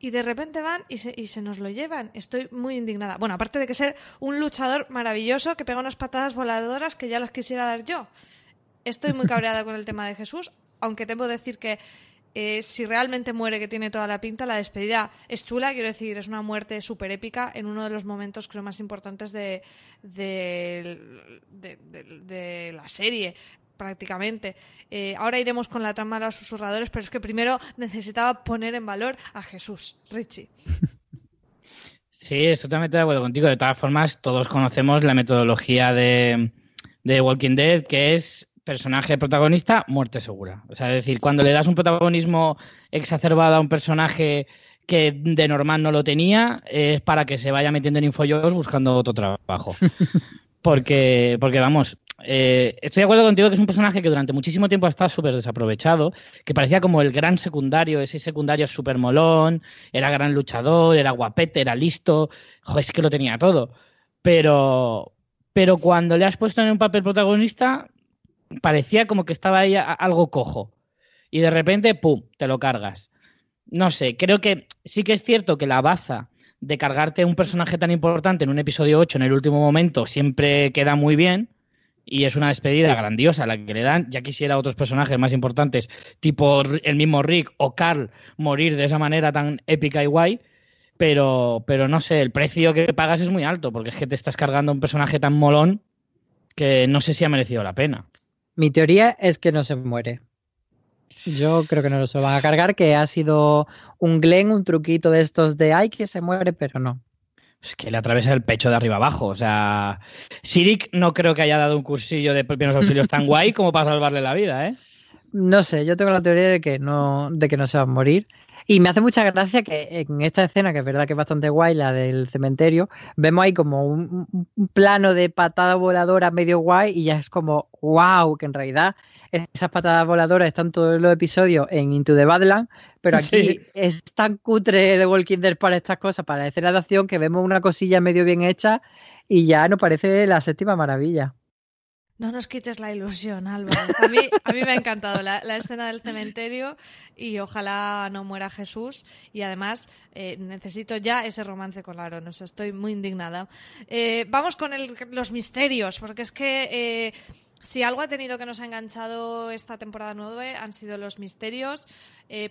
Speaker 1: y de repente van y se, y se nos lo llevan. Estoy muy indignada. Bueno, aparte de que ser un luchador maravilloso que pega unas patadas voladoras que ya las quisiera dar yo. Estoy muy cabreada con el tema de Jesús, aunque que decir que eh, si realmente muere, que tiene toda la pinta, la despedida es chula, quiero decir, es una muerte súper épica en uno de los momentos, creo, más importantes de, de, de la serie prácticamente. Eh, ahora iremos con la trama de los susurradores, pero es que primero necesitaba poner en valor a Jesús, Richie.
Speaker 3: Sí, estoy totalmente de acuerdo contigo. De todas formas, todos conocemos la metodología de, de Walking Dead, que es personaje protagonista, muerte segura. O sea, es decir, cuando le das un protagonismo exacerbado a un personaje que de normal no lo tenía, es para que se vaya metiendo en infoyos buscando otro trabajo. Porque, porque vamos, eh, estoy de acuerdo contigo que es un personaje que durante muchísimo tiempo ha estado súper desaprovechado, que parecía como el gran secundario, ese secundario súper molón, era gran luchador, era guapete, era listo, joder, es que lo tenía todo. Pero, pero cuando le has puesto en un papel protagonista, parecía como que estaba ahí algo cojo. Y de repente, ¡pum!, te lo cargas. No sé, creo que sí que es cierto que la baza de cargarte un personaje tan importante en un episodio 8 en el último momento siempre queda muy bien y es una despedida grandiosa la que le dan. Ya quisiera otros personajes más importantes, tipo el mismo Rick o Carl, morir de esa manera tan épica y guay. Pero, pero no sé, el precio que pagas es muy alto, porque es que te estás cargando un personaje tan molón que no sé si ha merecido la pena.
Speaker 2: Mi teoría es que no se muere. Yo creo que no se lo van a cargar, que ha sido un Glen, un truquito de estos de ay que se muere, pero no.
Speaker 3: Es que le atraviesa el pecho de arriba abajo. O sea, Sirik no creo que haya dado un cursillo de primeros auxilios tan guay como para salvarle la vida, ¿eh?
Speaker 2: No sé, yo tengo la teoría de que no, de que no se va a morir. Y me hace mucha gracia que en esta escena, que es verdad que es bastante guay, la del cementerio, vemos ahí como un, plano de patada voladora medio guay y ya es como, wow, que en realidad esas patadas voladoras están todos los episodios en Into the Badland, pero aquí es tan cutre de Walking Dead para estas cosas, para la escena de acción, que vemos una cosilla medio bien hecha y ya nos parece la séptima maravilla.
Speaker 1: No nos quites la ilusión, Álvaro. A mí, a mí me ha encantado la, escena del cementerio y ojalá no muera Jesús. Y además eh, necesito ya ese romance con Aaron. O sea, estoy muy indignada. Eh, vamos con los misterios, porque es que eh, si algo ha tenido que nos ha enganchado esta temporada 9 han sido los misterios.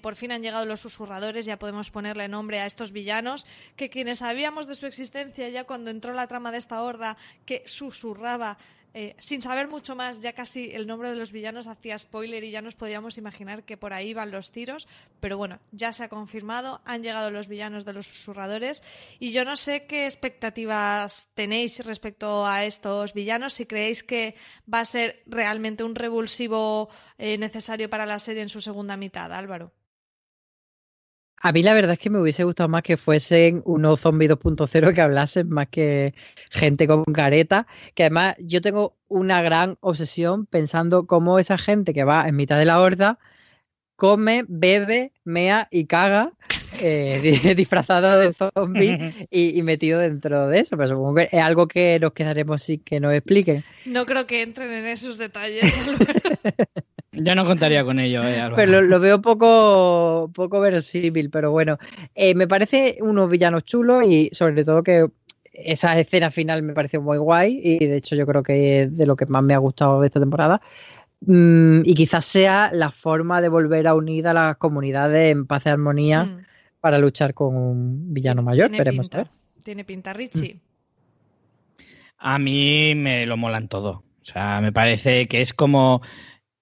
Speaker 1: por fin han llegado los susurradores, ya podemos ponerle nombre a estos villanos, que quienes sabíamos de su existencia ya cuando entró la trama de esta horda que susurraba eh, sin saber mucho más, ya casi el nombre de los villanos hacía spoiler y ya nos podíamos imaginar que por ahí van los tiros, pero bueno, ya se ha confirmado, han llegado los villanos de los susurradores y yo no sé qué expectativas tenéis respecto a estos villanos, si creéis que va a ser realmente un revulsivo eh, necesario para la serie en su segunda mitad, Álvaro.
Speaker 2: A mí la verdad es que me hubiese gustado más que fuesen unos zombies 2.0 que hablasen más que gente con careta, que además yo tengo una gran obsesión pensando cómo esa gente que va en mitad de la horda come, bebe, mea y caga eh, disfrazado de zombie y, metido dentro de eso. Pero supongo que es algo que nos quedaremos sin que nos expliquen.
Speaker 1: No creo que entren en esos detalles.
Speaker 3: Yo no contaría con ello. Eh,
Speaker 2: pero lo, veo poco, poco verosímil, pero bueno. Eh, me parece unos villanos chulos y sobre todo que esa escena final me pareció muy guay y de hecho yo creo que es de lo que más me ha gustado de esta temporada. Mm, y quizás sea la forma de volver a unir a las comunidades en paz y armonía mm. para luchar con un villano mayor. Veremos
Speaker 1: Tiene pinta, Richie. Mm.
Speaker 3: A mí me lo molan todo. O sea, me parece que es como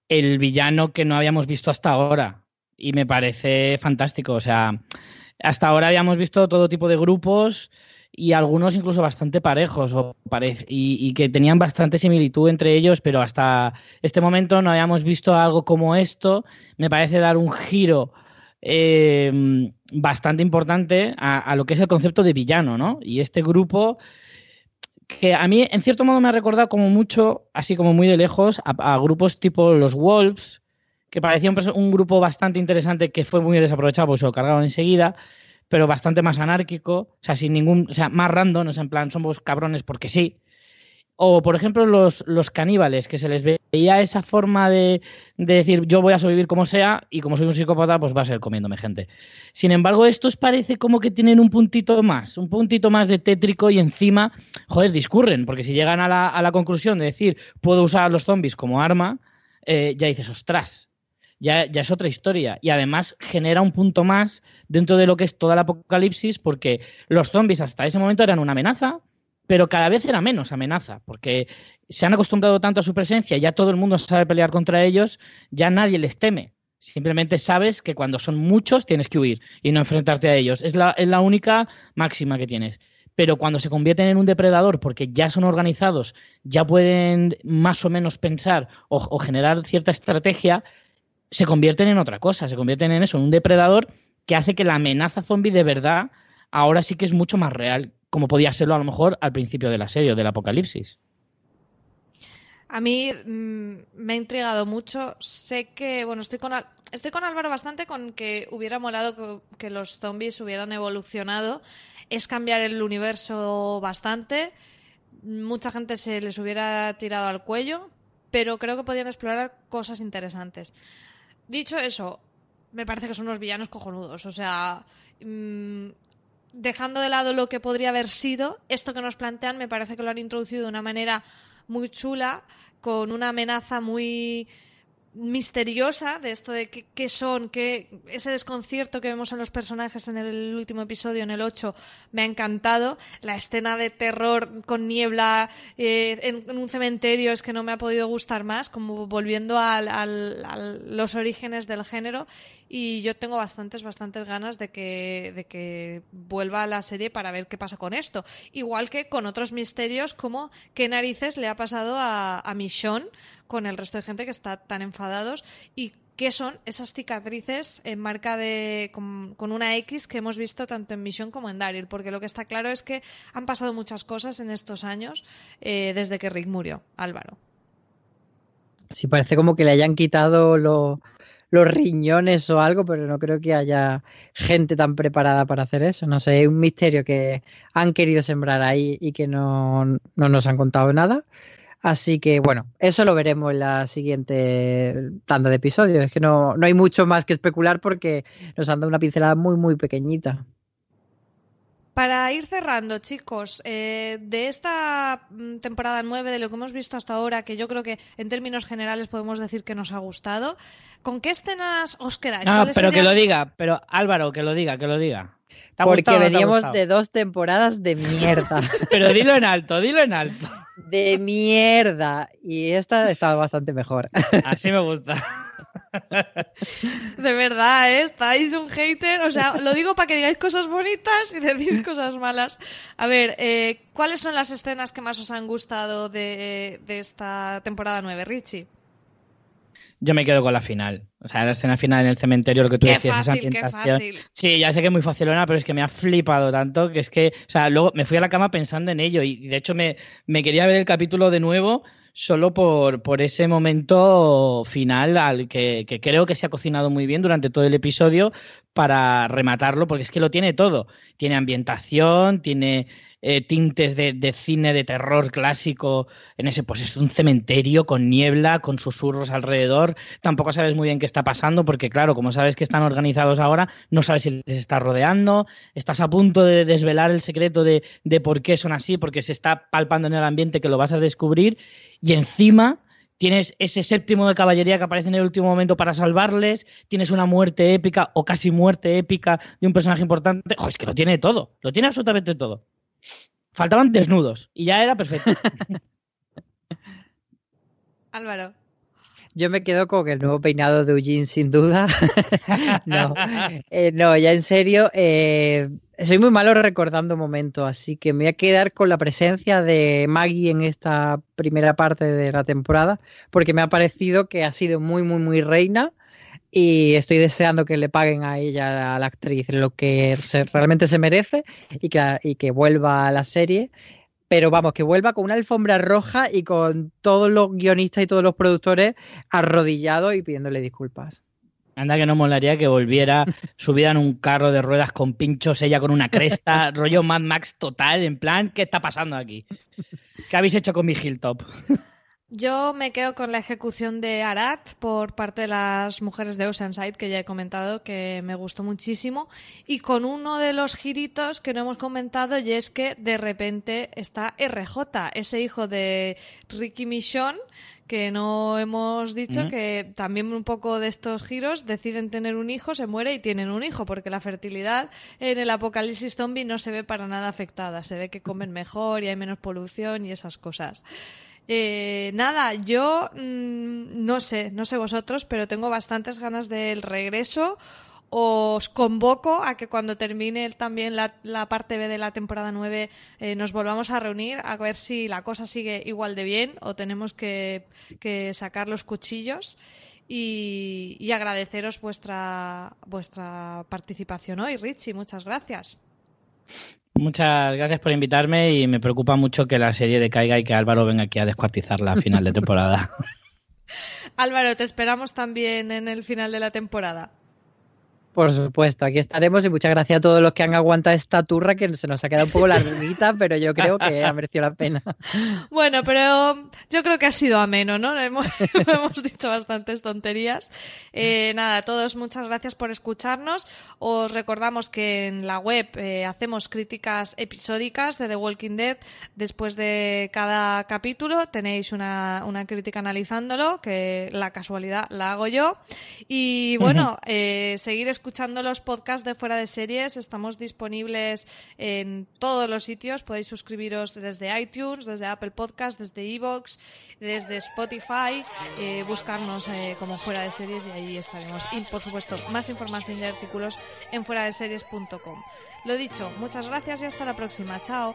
Speaker 3: el villano que no habíamos visto hasta ahora. Y me parece fantástico. O sea, hasta ahora habíamos visto todo tipo de grupos y algunos incluso bastante parejos o y, que tenían bastante similitud entre ellos, pero hasta este momento no habíamos visto algo como esto. Me parece dar un giro eh, bastante importante a, lo que es el concepto de villano, ¿no? Y este grupo que a mí en cierto modo me ha recordado como mucho, así como muy de lejos, a, grupos tipo los Wolves, que parecía un, un, grupo bastante interesante que fue muy desaprovechado, pues se lo cargaron enseguida pero bastante más anárquico, o sea, sin ningún, o sea, más random, o sea, en plan, somos cabrones porque sí. O, por ejemplo, los, los caníbales, que se les veía esa forma de, de, decir yo voy a sobrevivir como sea y como soy un psicópata, pues va a ser comiéndome gente. Sin embargo, estos parece como que tienen un puntito más, un puntito más de tétrico y encima, joder, discurren, porque si llegan a la, a la conclusión de decir puedo usar a los zombies como arma, eh, ya dices, ostras, ya, es otra historia. Y además genera un punto más dentro de lo que es toda el apocalipsis, porque los zombies hasta ese momento eran una amenaza, pero cada vez era menos amenaza, porque se han acostumbrado tanto a su presencia, ya todo el mundo sabe pelear contra ellos, ya nadie les teme. Simplemente sabes que cuando son muchos tienes que huir y no enfrentarte a ellos. Es la, es la única máxima que tienes pero cuando se convierten en un depredador porque ya son organizados, ya pueden más o menos pensar o generar cierta estrategia, se convierten en otra cosa, se convierten en eso, en un depredador que hace que la amenaza zombie de verdad ahora sí que es mucho más real, como podía serlo a lo mejor al principio de la serie o del apocalipsis.
Speaker 1: A mí mm, me ha intrigado mucho. Sé que, bueno, estoy con, estoy con Álvaro bastante con que hubiera molado que, los zombies hubieran evolucionado. Es cambiar el universo bastante. Mucha gente se les hubiera tirado al cuello, pero creo que podrían explorar cosas interesantes. Dicho eso, me parece que son unos villanos cojonudos. O sea, mm, dejando de lado lo que podría haber sido, esto que nos plantean me parece que lo han introducido de una manera muy chula, con una amenaza muy misteriosa de esto de qué, son, que ese desconcierto que vemos en los personajes en el último episodio, en el 8, me ha encantado. La escena de terror con niebla eh, en, un cementerio es que no me ha podido gustar más, como volviendo a los orígenes del género. Y yo tengo bastantes, bastantes ganas de que, de que vuelva a la serie para ver qué pasa con esto. Igual que con otros misterios como qué narices le ha pasado a, a Michonne con el resto de gente que está tan enfadados y qué son esas cicatrices en marca de con, una X que hemos visto tanto en Mission como en Daryl, porque lo que está claro es que han pasado muchas cosas en estos años eh, desde que Rick murió, Álvaro.
Speaker 2: Sí, parece como que le hayan quitado los riñones o algo, pero no creo que haya gente tan preparada para hacer eso. No sé, es un misterio que han querido sembrar ahí y que no, no nos han contado nada. Así que bueno, eso lo veremos en la siguiente tanda de episodios. Es que no, no hay mucho más que especular porque nos han dado una pincelada muy, muy pequeñita.
Speaker 1: Para ir cerrando, chicos, eh, de esta mm, temporada 9, de lo que hemos visto hasta ahora, que yo creo que en términos generales podemos decir que nos ha gustado, ¿con qué escenas os quedáis?
Speaker 3: No, pero que lo diga, pero Álvaro, que lo diga, que lo diga.
Speaker 2: Porque veníamos de dos temporadas de mierda.
Speaker 3: pero dilo en alto, dilo en alto
Speaker 2: de mierda. Y esta estaba bastante mejor.
Speaker 3: Así me gusta.
Speaker 1: De verdad, ¿eh? estáis un hater. O sea, lo digo para que digáis cosas bonitas y decís cosas malas. A ver, eh, ¿cuáles son las escenas que más os han gustado de, de esta temporada 9, Richie?
Speaker 3: Yo me quedo con la final. O sea, la escena final en el cementerio, lo que tú decías, esa ambientación. Sí, ya sé que es muy facilona, pero es que me ha flipado tanto que es que, o sea, luego me fui a la cama pensando en ello y de hecho me, me quería ver el capítulo de nuevo solo por, por ese momento final al que, que, creo que se ha cocinado muy bien durante todo el episodio para rematarlo, porque es que lo tiene todo. Tiene ambientación, tiene eh, tintes de, cine de terror clásico en ese, pues es un cementerio con niebla, con susurros alrededor. Tampoco sabes muy bien qué está pasando, porque claro, como sabes que están organizados ahora, no sabes si les está rodeando, estás a punto de desvelar el secreto de, de por qué son así, porque se está palpando en el ambiente que lo vas a descubrir, y encima tienes ese séptimo de caballería que aparece en el último momento para salvarles, tienes una muerte épica o casi muerte épica de un personaje importante. es que lo tiene todo, lo tiene absolutamente todo. Faltaban desnudos y ya era perfecto.
Speaker 1: Álvaro.
Speaker 2: Yo me quedo con el nuevo peinado de Eugene, sin duda. no, eh, no, ya en serio, eh, soy muy malo recordando momentos, así que me voy a quedar con la presencia de Maggie en esta primera parte de la temporada, porque me ha parecido que ha sido muy, muy, muy reina y estoy deseando que le paguen a ella, a la actriz, lo que realmente se merece y que, y que vuelva a la serie. Pero vamos, que vuelva con una alfombra roja y con todos los guionistas y todos los productores arrodillados y pidiéndole disculpas.
Speaker 3: Anda que no molaría que volviera subida en un carro de ruedas con pinchos, ella con una cresta, rollo Mad Max total, en plan, ¿qué está pasando aquí? ¿Qué habéis hecho con mi Hilltop?
Speaker 1: Yo me quedo con la ejecución de Arat por parte de las mujeres de Oceanside, que ya he comentado que me gustó muchísimo, y con uno de los giritos que no hemos comentado, y es que de repente está RJ, ese hijo de Ricky Michonne, que no hemos dicho que también un poco de estos giros deciden tener un hijo, se muere y tienen un hijo, porque la fertilidad en el apocalipsis zombie no se ve para nada afectada, se ve que comen mejor y hay menos polución y esas cosas. Eh, nada, yo mm, no sé, no sé vosotros, pero tengo bastantes ganas del regreso. Os convoco a que cuando termine también la, parte B de la temporada 9 eh, nos volvamos a reunir a ver si la cosa sigue igual de bien o tenemos que, sacar los cuchillos. Y, y, agradeceros vuestra, vuestra participación hoy, Richie. Muchas gracias.
Speaker 3: Muchas gracias por invitarme y me preocupa mucho que la serie decaiga y que Álvaro venga aquí a descuartizarla a final de temporada.
Speaker 1: Álvaro, te esperamos también en el final de la temporada.
Speaker 2: Por supuesto, aquí estaremos y muchas gracias a todos los que han aguantado esta turra que se nos ha quedado un poco larguita, pero yo creo que ha merecido la pena.
Speaker 1: Bueno, pero yo creo que ha sido ameno, ¿no? Hemos, hemos dicho bastantes tonterías. Eh, nada, a todos muchas gracias por escucharnos. Os recordamos que en la web eh, hacemos críticas episódicas de The Walking Dead. Después de cada capítulo tenéis una, una crítica analizándolo, que la casualidad la hago yo. Y bueno, eh, seguir escuchando escuchando los podcasts de Fuera de Series. Estamos disponibles en todos los sitios. Podéis suscribiros desde iTunes, desde Apple Podcasts, desde Evox, desde Spotify. Eh, buscarnos eh, como Fuera de Series y ahí estaremos. Y por supuesto, más información y artículos en fuera de series.com. Lo dicho, muchas gracias y hasta la próxima. Chao.